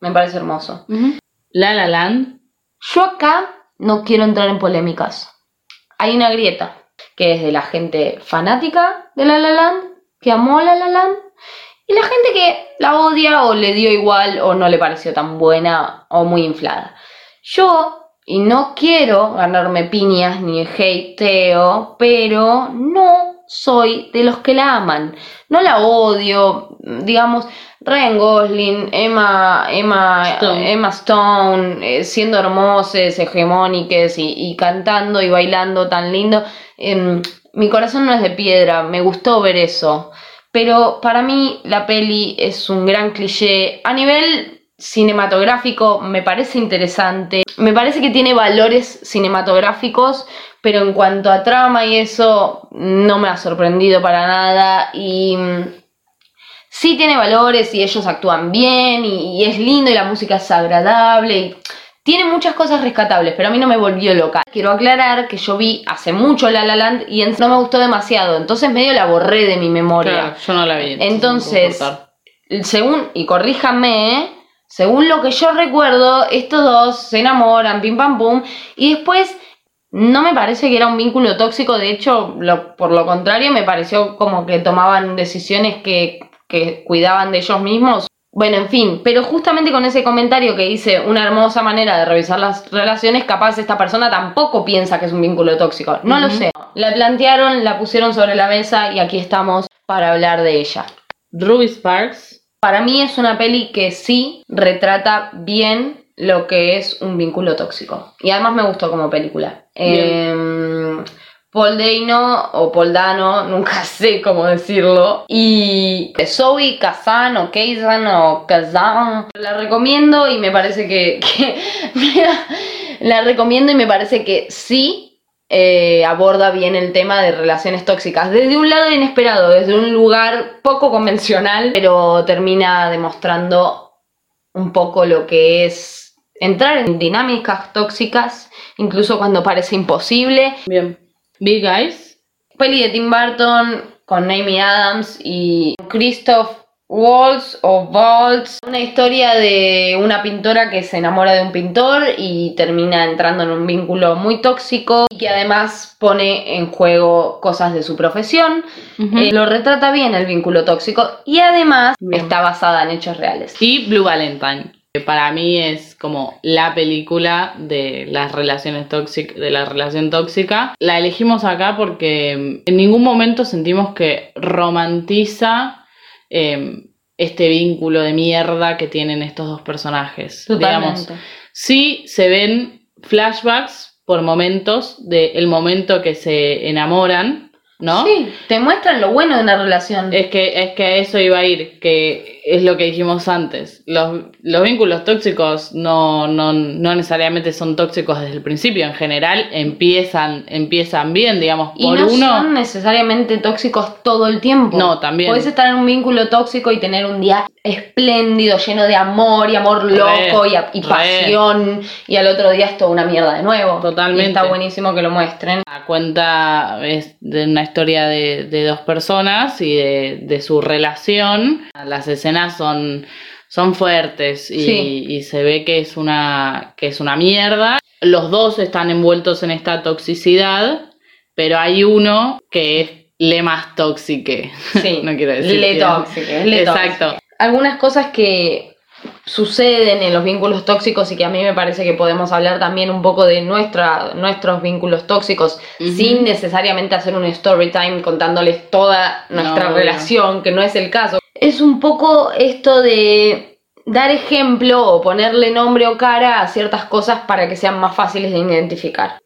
me parece hermoso. La La Land, Yo acá no quiero entrar en polémicas. Hay una grieta, que es de la gente fanática de La La Land, que amó La La Land, y la gente que la odia o le dio igual o no le pareció tan buena o muy inflada. Yo, y no quiero ganarme piñas ni hateo, pero no soy de los que la aman. No la odio, digamos, Ryan Gosling, Emma, Emma Stone. Emma Stone, eh, siendo hermosas, hegemónicas y, y cantando y bailando tan lindo. Em, mi corazón no es de piedra, me gustó ver eso. Pero para mí la peli es un gran cliché. A nivel cinematográfico me parece interesante. Me parece que tiene valores cinematográficos, pero en cuanto a trama y eso no me ha sorprendido para nada. Y mm, sí tiene valores y ellos actúan bien y, y es lindo y la música es agradable y tiene muchas cosas rescatables, pero a mí no me volvió loca. Quiero aclarar que yo vi hace mucho La La Land y no me gustó demasiado, entonces medio la borré de mi memoria. claro, yo no la vi. Entonces, no según, y corríjame, según lo que yo recuerdo, estos dos se enamoran, pim pam pum, y después no me parece que era un vínculo tóxico, de hecho, lo- por lo contrario, me pareció como que tomaban decisiones que, que cuidaban de ellos mismos. Bueno, en fin, pero justamente con ese comentario que dice una hermosa manera de revisar las relaciones, capaz esta persona tampoco piensa que es un vínculo tóxico. No lo sé. La plantearon, la pusieron sobre la mesa y aquí estamos para hablar de ella. Ruby Sparks. Para mí es una peli que sí retrata bien lo que es un vínculo tóxico. Y además me gustó como película. Eh, Paul Dano o Paul Dano, nunca sé cómo decirlo. Y Zoe Kazan o Kazan o Kazan. La recomiendo y me parece que... que- la recomiendo y me parece que sí eh, aborda bien el tema de relaciones tóxicas. Desde un lado inesperado, desde un lugar poco convencional, pero termina demostrando un poco lo que es entrar en dinámicas tóxicas, incluso cuando parece imposible. Bien. Big Eyes. Peli de Tim Burton con Amy Adams y Christoph Waltz o Waltz. Una historia de una pintora que se enamora de un pintor y termina entrando en un vínculo muy tóxico y que además pone en juego cosas de su profesión. Eh, lo retrata bien el vínculo tóxico y además Bien. está basada en hechos reales. Y Blue Valentine. Que Para mí es como la película de las relaciones tóxicas, de la relación tóxica. La elegimos acá porque en ningún momento sentimos que romantiza eh, este vínculo de mierda que tienen estos dos personajes. Digamos, Totalmente. Sí se ven flashbacks por momentos del momento que se enamoran, ¿no? Sí, te muestran lo bueno de una relación. Es que, es que a eso iba a ir, que es lo que dijimos antes. Los, los vínculos tóxicos no, no, no necesariamente son tóxicos desde el principio. En general empiezan, empiezan bien, digamos, y por no uno. son necesariamente tóxicos todo el tiempo. No, también. Puedes estar en un vínculo tóxico y tener un día espléndido, lleno de amor y amor Re, loco y, a- y pasión. Y al otro día es toda una mierda de nuevo. Totalmente. Y está buenísimo que lo muestren. La cuenta es de una historia de, de dos personas y de, de su relación. Las escenas son, son fuertes y, Sí. y se ve que es, una, que es una mierda. Los dos están envueltos en esta toxicidad, pero hay uno que es le más tóxique. Sí. no quiero decir. Le que- tóxico, es le Exacto. Algunas cosas que suceden en los vínculos tóxicos y que a mí me parece que podemos hablar también un poco de nuestra, nuestros vínculos tóxicos sin necesariamente hacer un story time contándoles toda nuestra No, relación, que no es el caso. Es un poco esto de dar ejemplo o ponerle nombre o cara a ciertas cosas para que sean más fáciles de identificar.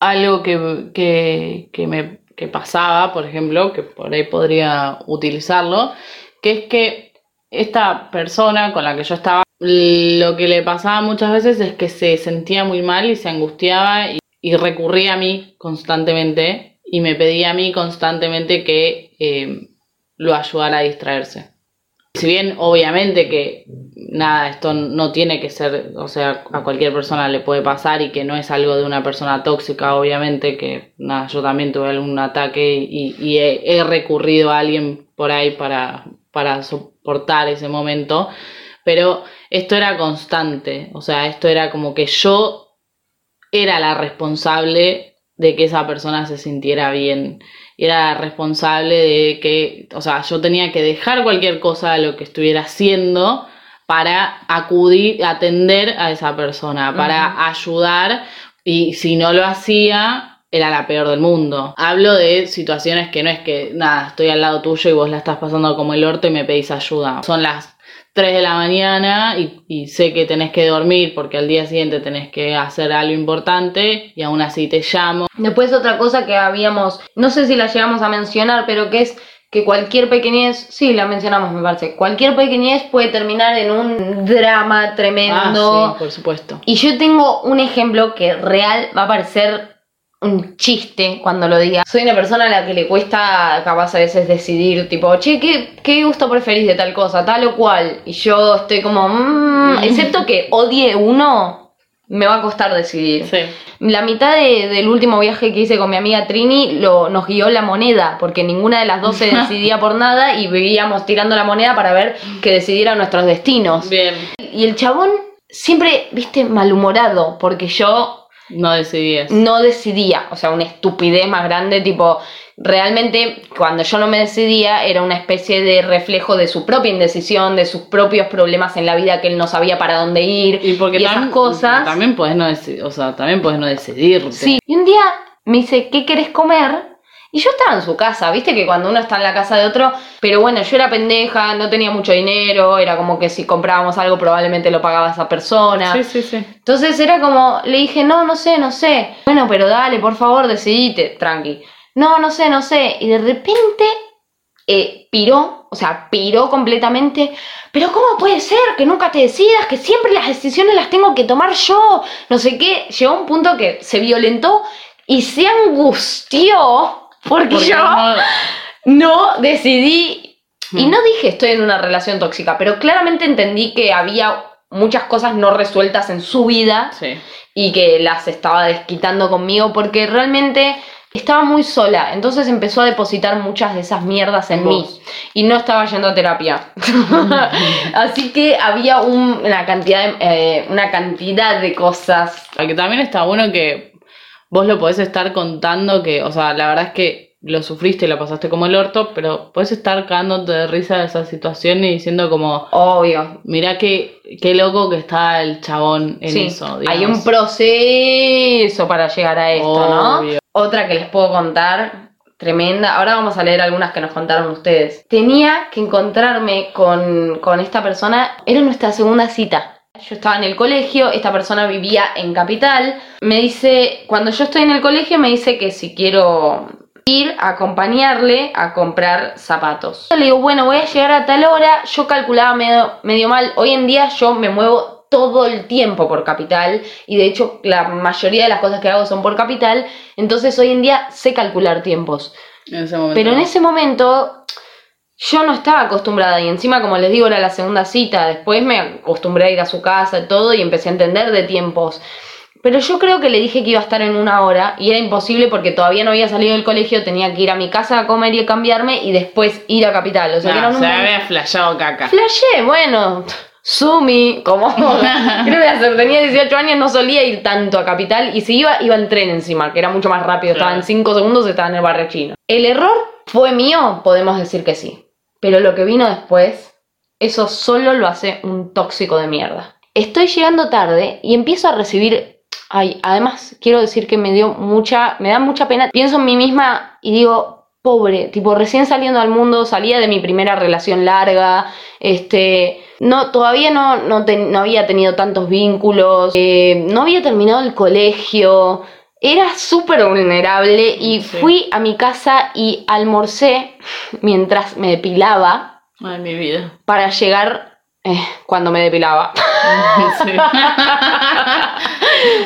algo que, que, que me que pasaba, por ejemplo, que por ahí podría utilizarlo, que es que esta persona con la que yo estaba, lo que le pasaba muchas veces es que se sentía muy mal y se angustiaba y, recurría a mí constantemente y me pedía a mí constantemente que eh, lo ayudara a distraerse. Si bien obviamente que nada, esto no tiene que ser, o sea, a cualquier persona le puede pasar y que no es algo de una persona tóxica, obviamente, que nada, yo también tuve algún ataque y, he, he recurrido a alguien por ahí para, para soportar ese momento, pero esto era constante, o sea, esto era como que yo era la responsable de que esa persona se sintiera bien. Era responsable de que, o sea, yo tenía que dejar cualquier cosa de lo que estuviera haciendo para acudir, atender a esa persona, para ayudar y si no lo hacía, era la peor del mundo. Hablo de situaciones que no es que, nada, estoy al lado tuyo y vos la estás pasando como el orto y me pedís ayuda. Son las 3 de la mañana y, y sé que tenés que dormir porque al día siguiente tenés que hacer algo importante y aún así te llamo. Después otra cosa que habíamos, no sé si la llegamos a mencionar, pero que es que cualquier pequeñez, sí, la mencionamos me parece, cualquier pequeñez puede terminar en un drama tremendo. Ah, sí, por supuesto. Y yo tengo un ejemplo que real va a parecer un chiste cuando lo diga. Soy una persona a la que le cuesta capaz a veces decidir, tipo, che, ¿qué, qué gusto preferís de tal cosa, tal o cual? Y yo estoy como, "Mm", excepto que odie uno, me va a costar decidir. Sí. La mitad de- del último viaje que hice con mi amiga Trini lo, nos guió la moneda, porque ninguna de las dos se decidía por nada y vivíamos tirando la moneda para ver que decidieran nuestros destinos. Bien. Y el chabón siempre, viste, malhumorado, porque yo No decidías. no decidía, o sea, una estupidez más grande, tipo, realmente cuando yo no me decidía era una especie de reflejo de su propia indecisión, de sus propios problemas en la vida que él no sabía para dónde ir Y porque esas tam- cosas. También puedes no decidir, o sea, también puedes no decidirte. Sí, y un día me dice, ¿qué querés comer? Y yo estaba en su casa, viste que cuando uno está en la casa de otro, pero bueno, yo era pendeja, no tenía mucho dinero, era como que si comprábamos algo probablemente lo pagaba esa persona. sí, sí. sí. Entonces era como, le dije, no, no sé, no sé. Bueno, pero dale, por favor, decidite, tranqui. No, no sé, no sé. Y de repente eh, piró, o sea, piró completamente. Pero ¿cómo puede ser que nunca te decidas? Que siempre las decisiones las tengo que tomar yo. No sé qué. Llegó a un punto que se violentó y se angustió porque, Porque yo no- no decidí. Y Mm. no dije estoy en una relación tóxica, pero claramente entendí que había muchas cosas no resueltas en su vida Sí. y que las estaba desquitando conmigo porque realmente estaba muy sola. Entonces empezó a depositar muchas de esas mierdas en mí y no estaba yendo a terapia. Así que había un- una, cantidad de, eh, una cantidad de cosas. Que también está bueno que vos lo podés estar contando que, o sea, la verdad es que lo sufriste y lo pasaste como el orto, pero podés estar cagándote de risa de esa situación y diciendo como, Obvio. mirá qué, qué loco que está el chabón en Sí, eso. hay un proceso para llegar a esto, Obvio. ¿no? Otra que les puedo contar, tremenda. Ahora vamos a leer algunas que nos contaron ustedes. Tenía que encontrarme con, con esta persona, era nuestra segunda cita. Yo estaba en el colegio, esta persona vivía en Capital. Me dice, cuando yo estoy en el colegio, me dice que si quiero ir a acompañarle a comprar zapatos. Yo le digo, bueno, voy a llegar a tal hora. Yo calculaba medio, medio mal. Hoy en día yo me muevo todo el tiempo por capital y de hecho la mayoría de las cosas que hago son por capital. Entonces hoy en día sé calcular tiempos. En ese momento. Pero en ese momento yo no estaba acostumbrada y encima, como les digo, era la segunda cita. Después me acostumbré a ir a su casa y todo y empecé a entender de tiempos. Pero yo creo que le dije que iba a estar en una hora y era imposible porque todavía no había salido del colegio, tenía que ir a mi casa a comer y a cambiarme y después ir a Capital. O sea, que era un se había flashado caca. Flashé, bueno, Sumi, como ¿qué le voy a hacer? Tenía 18 años, no solía ir tanto a Capital y si iba, iba en tren encima, que era mucho más rápido, estaba en Claro. 5 segundos, estaba en el barrio chino. ¿El error fue mío? Podemos decir que sí. Pero lo que vino después, eso solo lo hace un tóxico de mierda. Estoy llegando tarde y empiezo a recibir... Ay, además quiero decir que me dio mucha, me da mucha pena. Pienso en mí misma y digo, pobre, tipo recién saliendo al mundo, salía de mi primera relación larga, este, no, todavía no, no, te- no había tenido tantos vínculos, eh, no había terminado el colegio, era súper vulnerable y Sí. fui a mi casa y almorcé mientras me depilaba Ay, mi vida. para llegar eh, cuando me depilaba. Sí.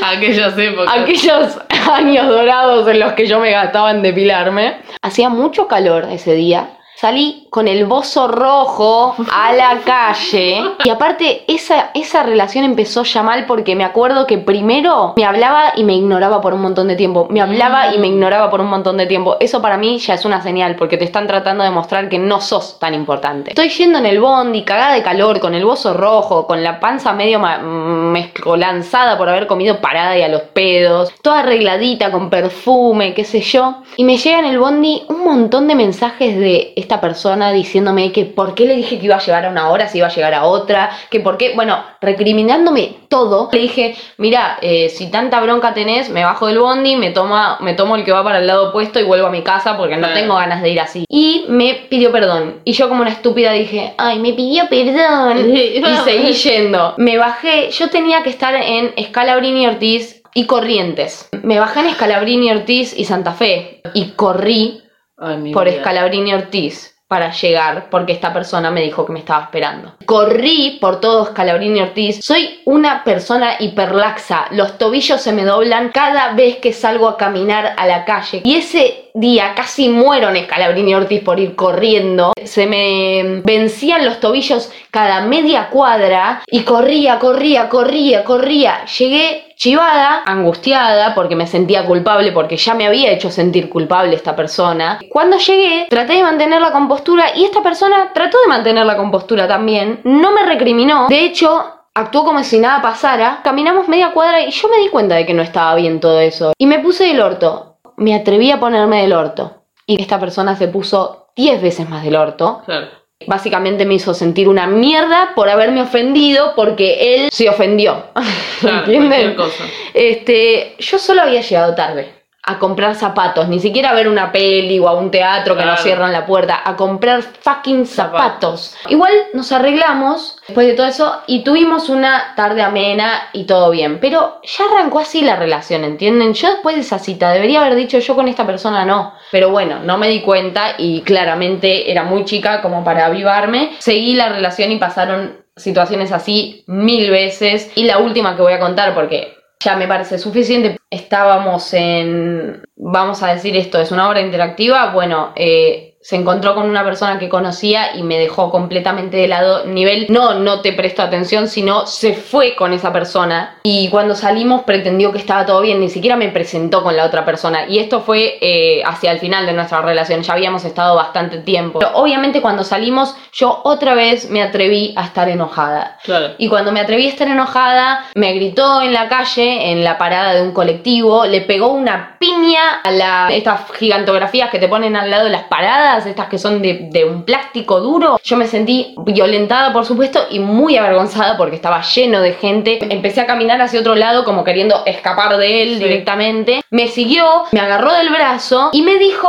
Aquellas épocas. Aquellos años dorados en los que yo me gastaba en depilarme. Hacía mucho calor ese día. Salí con el bozo rojo a la calle. Y aparte, esa, esa relación empezó ya mal porque me acuerdo que primero me hablaba y me ignoraba por un montón de tiempo. Me hablaba y me ignoraba por un montón de tiempo. Eso para mí ya es una señal porque te están tratando de mostrar que no sos tan importante. Estoy yendo en el bondi, cagada de calor, con el bozo rojo, con la panza medio mezcolanzada por haber comido parada y a los pedos, toda arregladita con perfume, qué sé yo. Y me llega en el bondi un montón de mensajes de esta persona diciéndome que por qué le dije que iba a llegar a una hora si iba a llegar a otra, que por qué, bueno, recriminándome todo. Le dije, mira, eh, si tanta bronca tenés, me bajo del bondi, me, toma, me tomo el que va para el lado opuesto y vuelvo a mi casa porque no tengo ganas de ir así. Y me pidió perdón. Y yo como una estúpida dije, ay, me pidió perdón. y seguí yendo. Me bajé, yo tenía que estar en Escalabrini Ortiz y Corrientes. Me bajé en Escalabrini Ortiz y Santa Fe. Y corrí Ay, por vida. Escalabrini Ortiz para llegar porque esta persona me dijo que me estaba esperando. Corrí por todo Escalabrini Ortiz. Soy una persona hiperlaxa. Los tobillos se me doblan cada vez que salgo a caminar a la calle. Y ese día casi muero en Escalabrini Ortiz por ir corriendo. Se me vencían los tobillos cada media cuadra y corría, corría, corría, corría. Llegué chivada, angustiada, porque me sentía culpable, porque ya me había hecho sentir culpable esta persona. Cuando llegué, traté de mantener la compostura y esta persona trató de mantener la compostura también. No me recriminó. De hecho, actuó como si nada pasara. Caminamos media cuadra y yo me di cuenta de que no estaba bien todo eso. Y me puse del orto. Me atreví a ponerme del orto. Y esta persona se puso 10 veces más del orto. Claro. Básicamente me hizo sentir una mierda por haberme ofendido porque él se ofendió. Claro, ¿Entienden? cualquier cosa. Este, yo solo había llegado tarde a comprar zapatos, ni siquiera a ver una peli o a un teatro que nos cierran la puerta, a comprar fucking zapatos. Igual nos arreglamos después de todo eso y tuvimos una tarde amena y todo bien, pero ya arrancó así la relación, ¿entienden? Yo después de esa cita debería haber dicho yo con esta persona no, pero bueno, no me di cuenta y claramente era muy chica como para avivarme. Seguí la relación y pasaron situaciones así mil veces y la última que voy a contar porque ya me parece suficiente. Estábamos en, vamos a decir esto, es una obra interactiva. Bueno, eh, se encontró con una persona que conocía y me dejó completamente de lado. Nivel, no, no te presto atención, sino se fue con esa persona. Y cuando salimos pretendió que estaba todo bien, ni siquiera me presentó con la otra persona. Y esto fue eh, hacia el final de nuestra relación, ya habíamos estado bastante tiempo. Pero obviamente cuando salimos, yo otra vez me atreví a estar enojada. Claro. Y cuando me atreví a estar enojada, me gritó en la calle, en la parada de un colectivo, le pegó una piña a la, estas gigantografías que te ponen al lado de las paradas, estas que son de, de un plástico duro. Yo me sentí violentada, por supuesto, y muy avergonzada porque estaba lleno de gente. Empecé a caminar hacia otro lado como queriendo escapar de él Sí. directamente. Me siguió, me agarró del brazo y me dijo,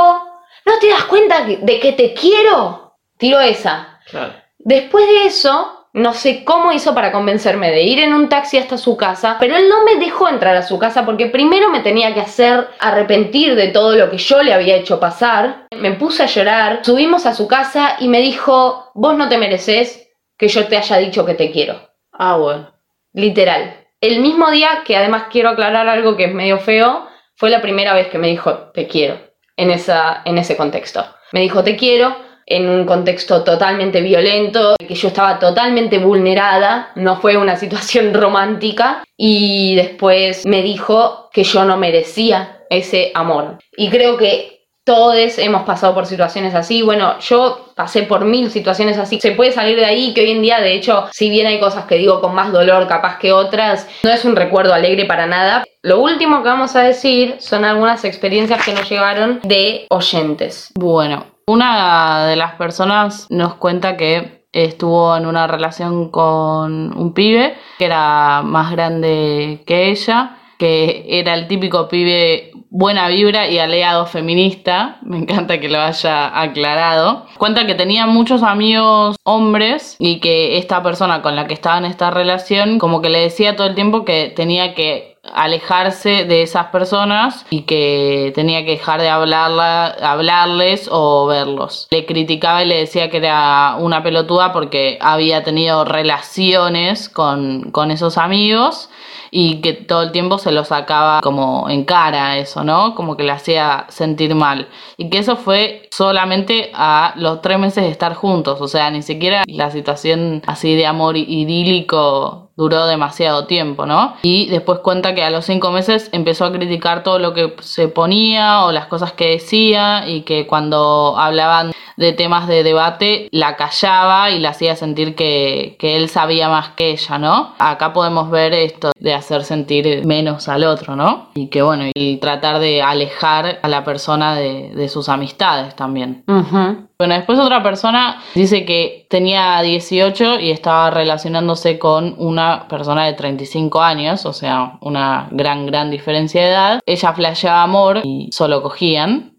¿no te das cuenta de que te quiero? Tiró esa. Claro. Después de eso, no sé cómo hizo para convencerme de ir en un taxi hasta su casa, pero él no me dejó entrar a su casa porque primero me tenía que hacer arrepentir de todo lo que yo le había hecho pasar. Me puse a llorar, subimos a su casa y me dijo, vos no te mereces que yo te haya dicho que te quiero. Ah, bueno. Literal. El mismo día, que además quiero aclarar algo que es medio feo, fue la primera vez que me dijo te quiero en, esa, en ese contexto. Me dijo te quiero en un contexto totalmente violento, que yo estaba totalmente vulnerada, no fue una situación romántica, y después me dijo que yo no merecía ese amor. Y creo que todos hemos pasado por situaciones así. Bueno, yo pasé por mil situaciones así. Se puede salir de ahí, que hoy en día, de hecho, si bien hay cosas que digo con más dolor capaz que otras, no es un recuerdo alegre para nada. Lo último que vamos a decir son algunas experiencias que nos llegaron de oyentes. Bueno, una de las personas nos cuenta que estuvo en una relación con un pibe que era más grande que ella, que era el típico pibe buena vibra y aliado feminista. Me encanta que lo haya aclarado. Cuenta que tenía muchos amigos hombres y que esta persona con la que estaba en esta relación como que le decía todo el tiempo que tenía que alejarse de esas personas y que tenía que dejar de hablarla, hablarles o verlos. Le criticaba y le decía que era una pelotuda porque había tenido relaciones con, con esos amigos y que todo el tiempo se lo sacaba como en cara eso, ¿no? Como que le hacía sentir mal. Y que eso fue solamente a los tres meses de estar juntos, o sea, ni siquiera la situación así de amor idílico duró demasiado tiempo, ¿no? Y después cuenta que a los cinco meses empezó a criticar todo lo que se ponía o las cosas que decía y que cuando hablaban de temas de debate la callaba y la hacía sentir que, que él sabía más que ella, ¿no? Acá podemos ver esto de hacer sentir menos al otro, ¿no? Y que bueno, y tratar de alejar a la persona de, de sus amistades también. Bueno, después otra persona dice que tenía 18 y estaba relacionándose con una persona de 35 años, o sea, una gran, gran diferencia de edad. Ella flasheaba amor y solo cogían.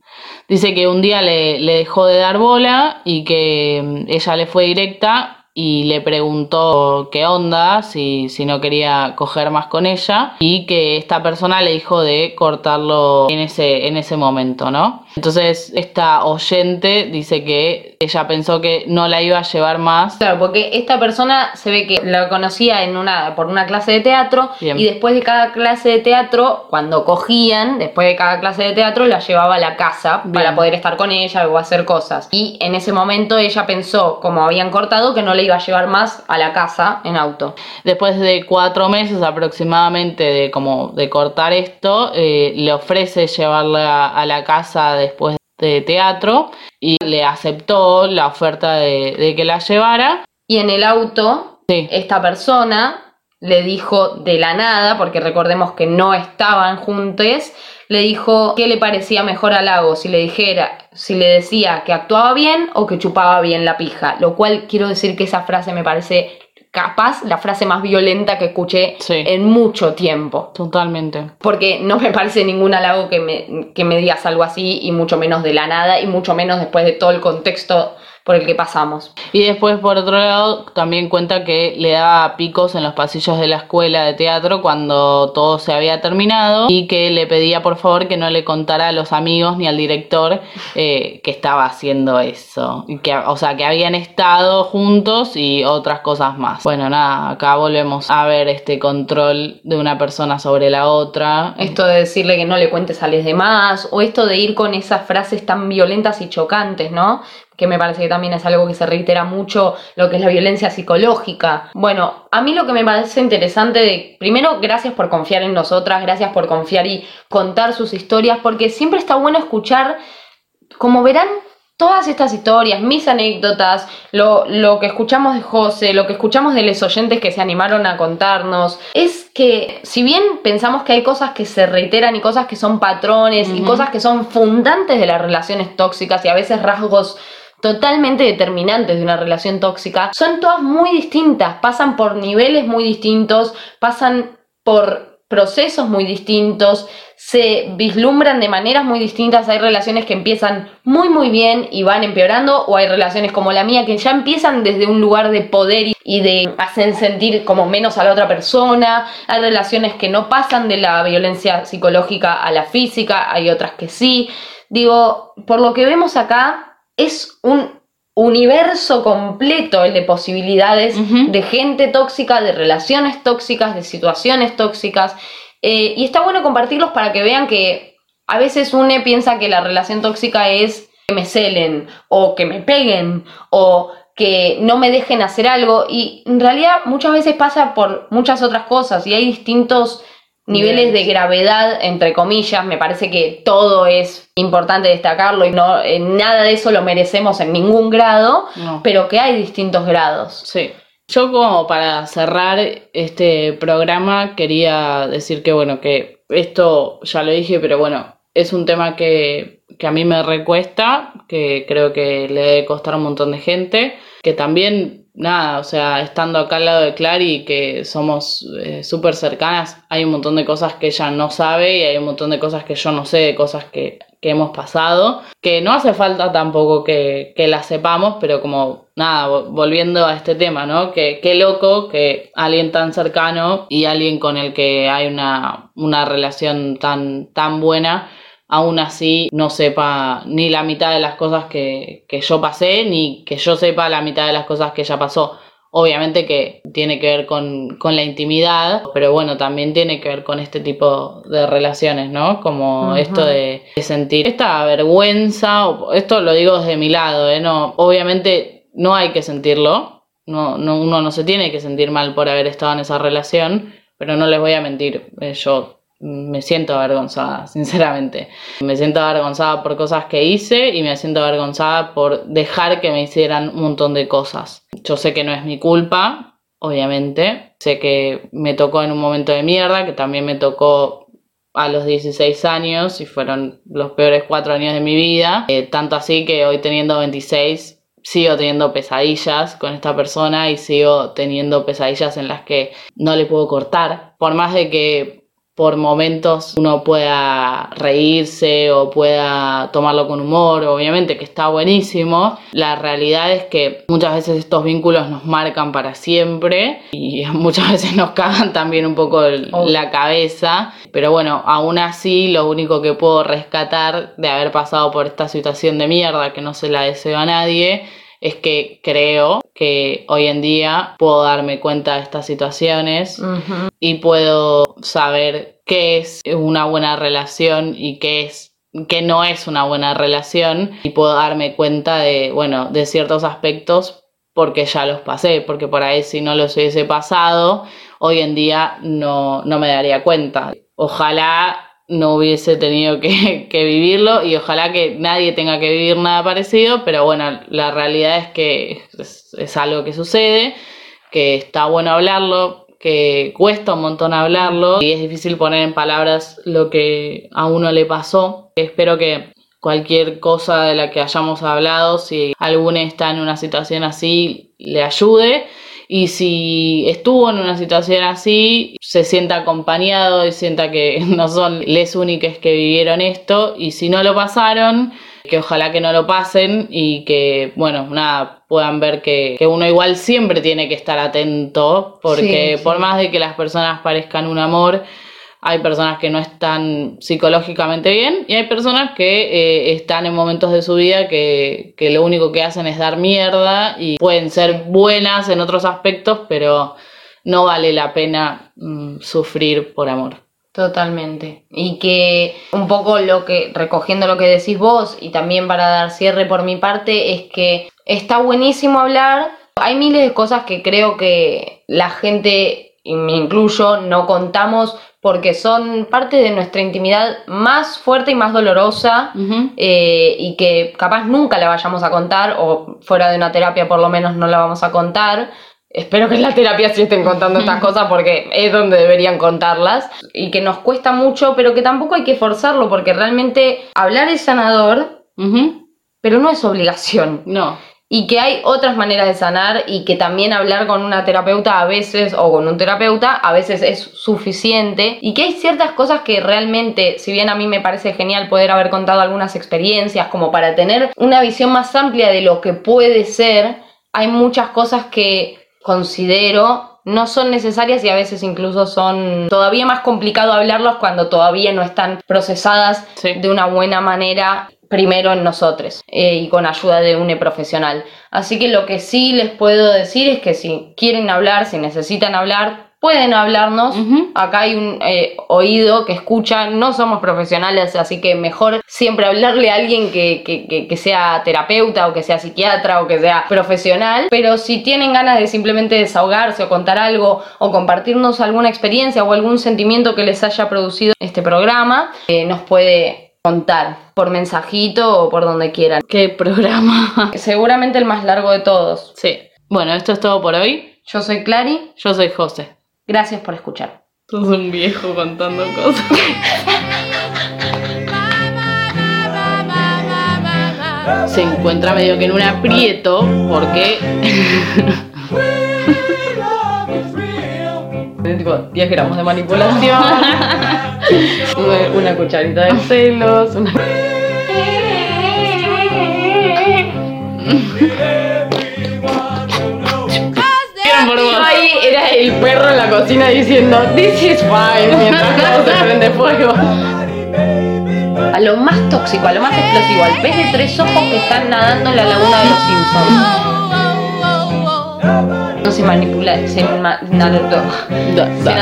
Dice que un día le, le dejó de dar bola y que mm, ella le fue directa y le preguntó qué onda, si, si no quería coger más con ella, y que esta persona le dijo de cortarlo en ese, en ese momento, ¿no? Entonces esta oyente dice que ella pensó que no la iba a llevar más. Claro, porque esta persona se ve que la conocía en una, por una clase de teatro Bien. y después de cada clase de teatro, cuando cogían, después de cada clase de teatro, la llevaba a la casa Bien. para poder estar con ella o hacer cosas. Y en ese momento ella pensó, como habían cortado, que no le iba a llevar más a la casa en auto. Después de cuatro meses aproximadamente de como de cortar esto, eh, le ofrece llevarla a la casa después de teatro y le aceptó la oferta de, de que la llevara. Y en el auto, Sí. esta persona le dijo de la nada, porque recordemos que no estaban juntos, le dijo qué le parecía mejor a Lago, si le dijera, si le decía que actuaba bien o que chupaba bien la pija, lo cual quiero decir que esa frase me parece capaz la frase más violenta que escuché Sí. en mucho tiempo. Totalmente. Porque no me parece ningún halago que me, que me digas algo así, y mucho menos de la nada, y mucho menos después de todo el contexto por el que pasamos. Y después, por otro lado, también cuenta que le daba picos en los pasillos de la escuela de teatro cuando todo se había terminado y que le pedía por favor que no le contara a los amigos ni al director eh, que estaba haciendo eso. Y que, o sea, que habían estado juntos y otras cosas más. Bueno, nada, acá volvemos a ver este control de una persona sobre la otra. Esto de decirle que no le cuentes a los demás, o esto de ir con esas frases tan violentas y chocantes, ¿no? Que me parece que también es algo que se reitera mucho, lo que es la violencia psicológica. Bueno, a mí lo que me parece interesante de, primero, gracias por confiar en nosotras, gracias por confiar y contar sus historias, porque siempre está bueno escuchar, como verán, todas estas historias, mis anécdotas, lo, lo que escuchamos de José, lo que escuchamos de los oyentes que se animaron a contarnos, es que si bien pensamos que hay cosas que se reiteran y cosas que son patrones y cosas que son fundantes de las relaciones tóxicas y a veces rasgos totalmente determinantes de una relación tóxica, son todas muy distintas, pasan por niveles muy distintos, pasan por procesos muy distintos, se vislumbran de maneras muy distintas, hay relaciones que empiezan muy muy bien y van empeorando, o hay relaciones como la mía que ya empiezan desde un lugar de poder y- de hacer sentir como menos a la otra persona, hay relaciones que no pasan de la violencia psicológica a la física, hay otras que sí, digo, por lo que vemos acá, es un universo completo el de posibilidades de gente tóxica, de relaciones tóxicas, de situaciones tóxicas. eh, y está bueno compartirlos para que vean que a veces uno piensa que la relación tóxica es que me celen o que me peguen o que no me dejen hacer algo y en realidad muchas veces pasa por muchas otras cosas y hay distintos niveles de gravedad entre comillas me parece que todo es importante destacarlo y no eh, nada de eso lo merecemos en ningún grado No. pero que hay distintos grados Sí. Yo como para cerrar este programa quería decir que bueno, que esto ya lo dije, pero bueno, es un tema que, que a mí me recuesta, que creo que le debe costar a un montón de gente, que también, nada, o sea, estando acá al lado de Clary, que somos eh, súper cercanas, hay un montón de cosas que ella no sabe y hay un montón de cosas que yo no sé, de cosas que, que hemos pasado, que no hace falta tampoco que, que las sepamos, pero como nada, vo- volviendo a este tema, ¿no? Que qué loco que alguien tan cercano y alguien con el que hay una, una relación tan, tan buena, aún así no sepa ni la mitad de las cosas que, que yo pasé, ni que yo sepa la mitad de las cosas que ella pasó. Obviamente que tiene que ver con, con la intimidad, pero bueno, también tiene que ver con este tipo de relaciones, ¿no? Como esto de, de sentir esta vergüenza, esto lo digo desde mi lado, ¿eh? No, obviamente no hay que sentirlo, no, no, uno no se tiene que sentir mal por haber estado en esa relación, pero no les voy a mentir, eh, yo me siento avergonzada, sinceramente. Me siento avergonzada por cosas que hice y me siento avergonzada por dejar que me hicieran un montón de cosas. Yo sé que no es mi culpa, obviamente. Sé que me tocó en un momento de mierda, que también me tocó a los 16 años y fueron los peores cuatro años de mi vida. Eh, tanto así que hoy teniendo 26 sigo teniendo pesadillas con esta persona y sigo teniendo pesadillas en las que no le puedo cortar. Por más de que por momentos uno pueda reírse o pueda tomarlo con humor, obviamente que está buenísimo. La realidad es que muchas veces estos vínculos nos marcan para siempre y muchas veces nos cagan también un poco la cabeza. Pero bueno, aún así lo único que puedo rescatar de haber pasado por esta situación de mierda que no se la deseo a nadie es que creo que hoy en día puedo darme cuenta de estas situaciones y puedo saber qué es una buena relación y qué es qué no es una buena relación y puedo darme cuenta de bueno de ciertos aspectos porque ya los pasé porque por ahí si no los hubiese pasado hoy en día no, no me daría cuenta. Ojalá no hubiese tenido que, que vivirlo y ojalá que nadie tenga que vivir nada parecido pero bueno la realidad es que es algo que sucede que está bueno hablarlo, que cuesta un montón hablarlo y es difícil poner en palabras lo que a uno le pasó. Espero que cualquier cosa de la que hayamos hablado, si alguno está en una situación así, le ayude. Y si estuvo en una situación así, se sienta acompañado y sienta que no son les únicas que vivieron esto. Y si no lo pasaron, que ojalá que no lo pasen y que, bueno, nada, puedan ver que, que uno igual siempre tiene que estar atento, porque Sí, por sí. más de que las personas parezcan un amor, hay personas que no están psicológicamente bien y hay personas que eh, están en momentos de su vida que, que lo único que hacen es dar mierda y pueden ser buenas en otros aspectos, pero no vale la pena mm, sufrir por amor. Totalmente. Y que un poco lo que, recogiendo lo que decís vos y también para dar cierre por mi parte, es que está buenísimo hablar. Hay miles de cosas que creo que la gente, y me incluyo, no contamos porque son parte de nuestra intimidad más fuerte y más dolorosa eh, y que capaz nunca la vayamos a contar o fuera de una terapia por lo menos no la vamos a contar. Espero que en la terapia sí estén contando estas cosas porque es donde deberían contarlas y que nos cuesta mucho, pero que tampoco hay que forzarlo porque realmente hablar es sanador, pero no es obligación. No. Y que hay otras maneras de sanar y que también hablar con una terapeuta a veces o con un terapeuta a veces es suficiente y que hay ciertas cosas que realmente, si bien a mí me parece genial poder haber contado algunas experiencias como para tener una visión más amplia de lo que puede ser, hay muchas cosas que considero no son necesarias y a veces incluso son todavía más complicado hablarlos cuando todavía no están procesadas Sí. de una buena manera primero en nosotros eh, y con ayuda de un profesional. Así que lo que sí les puedo decir es que si quieren hablar, si necesitan hablar, pueden hablarnos. Acá hay un eh, oído que escucha, no somos profesionales, así que mejor siempre hablarle a alguien que, que- que- que sea terapeuta o que sea psiquiatra o que sea profesional. Pero si tienen ganas de simplemente desahogarse o contar algo o compartirnos alguna experiencia o algún sentimiento que les haya producido este programa, eh, nos puede contar por mensajito o por donde quieran. Qué programa. Seguramente el más largo de todos. sí. Bueno, esto es todo por hoy. Yo soy Clary, Yo soy José. Gracias por escuchar. Sos un viejo contando cosas. Se encuentra medio que en un aprieto porque Tipo 10 gramos de manipulación, una cucharita de celos, una... Ahí era el perro en la cocina diciendo This is fine mientras todo se prende fuego. A lo más tóxico, a lo más explosivo, al pez de tres ojos que están nadando en la laguna de los Simpsons. No se manipula, se ma- no, se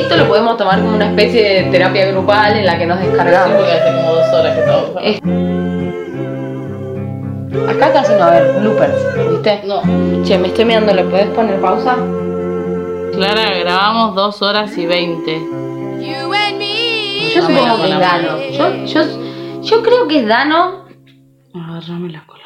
Esto lo podemos tomar como una especie de terapia grupal en la que nos Sí, descargamos. porque hace como dos horas que estamos. Acá casi no va a haber bloopers, ¿viste? No. Che, me estoy mirando, ¿le puedes poner pausa? Clara, grabamos dos horas y veinte. You and me. Yo Dámela supongo que es Dano. Yo, yo, yo creo que es Dano. Agarrame la cola.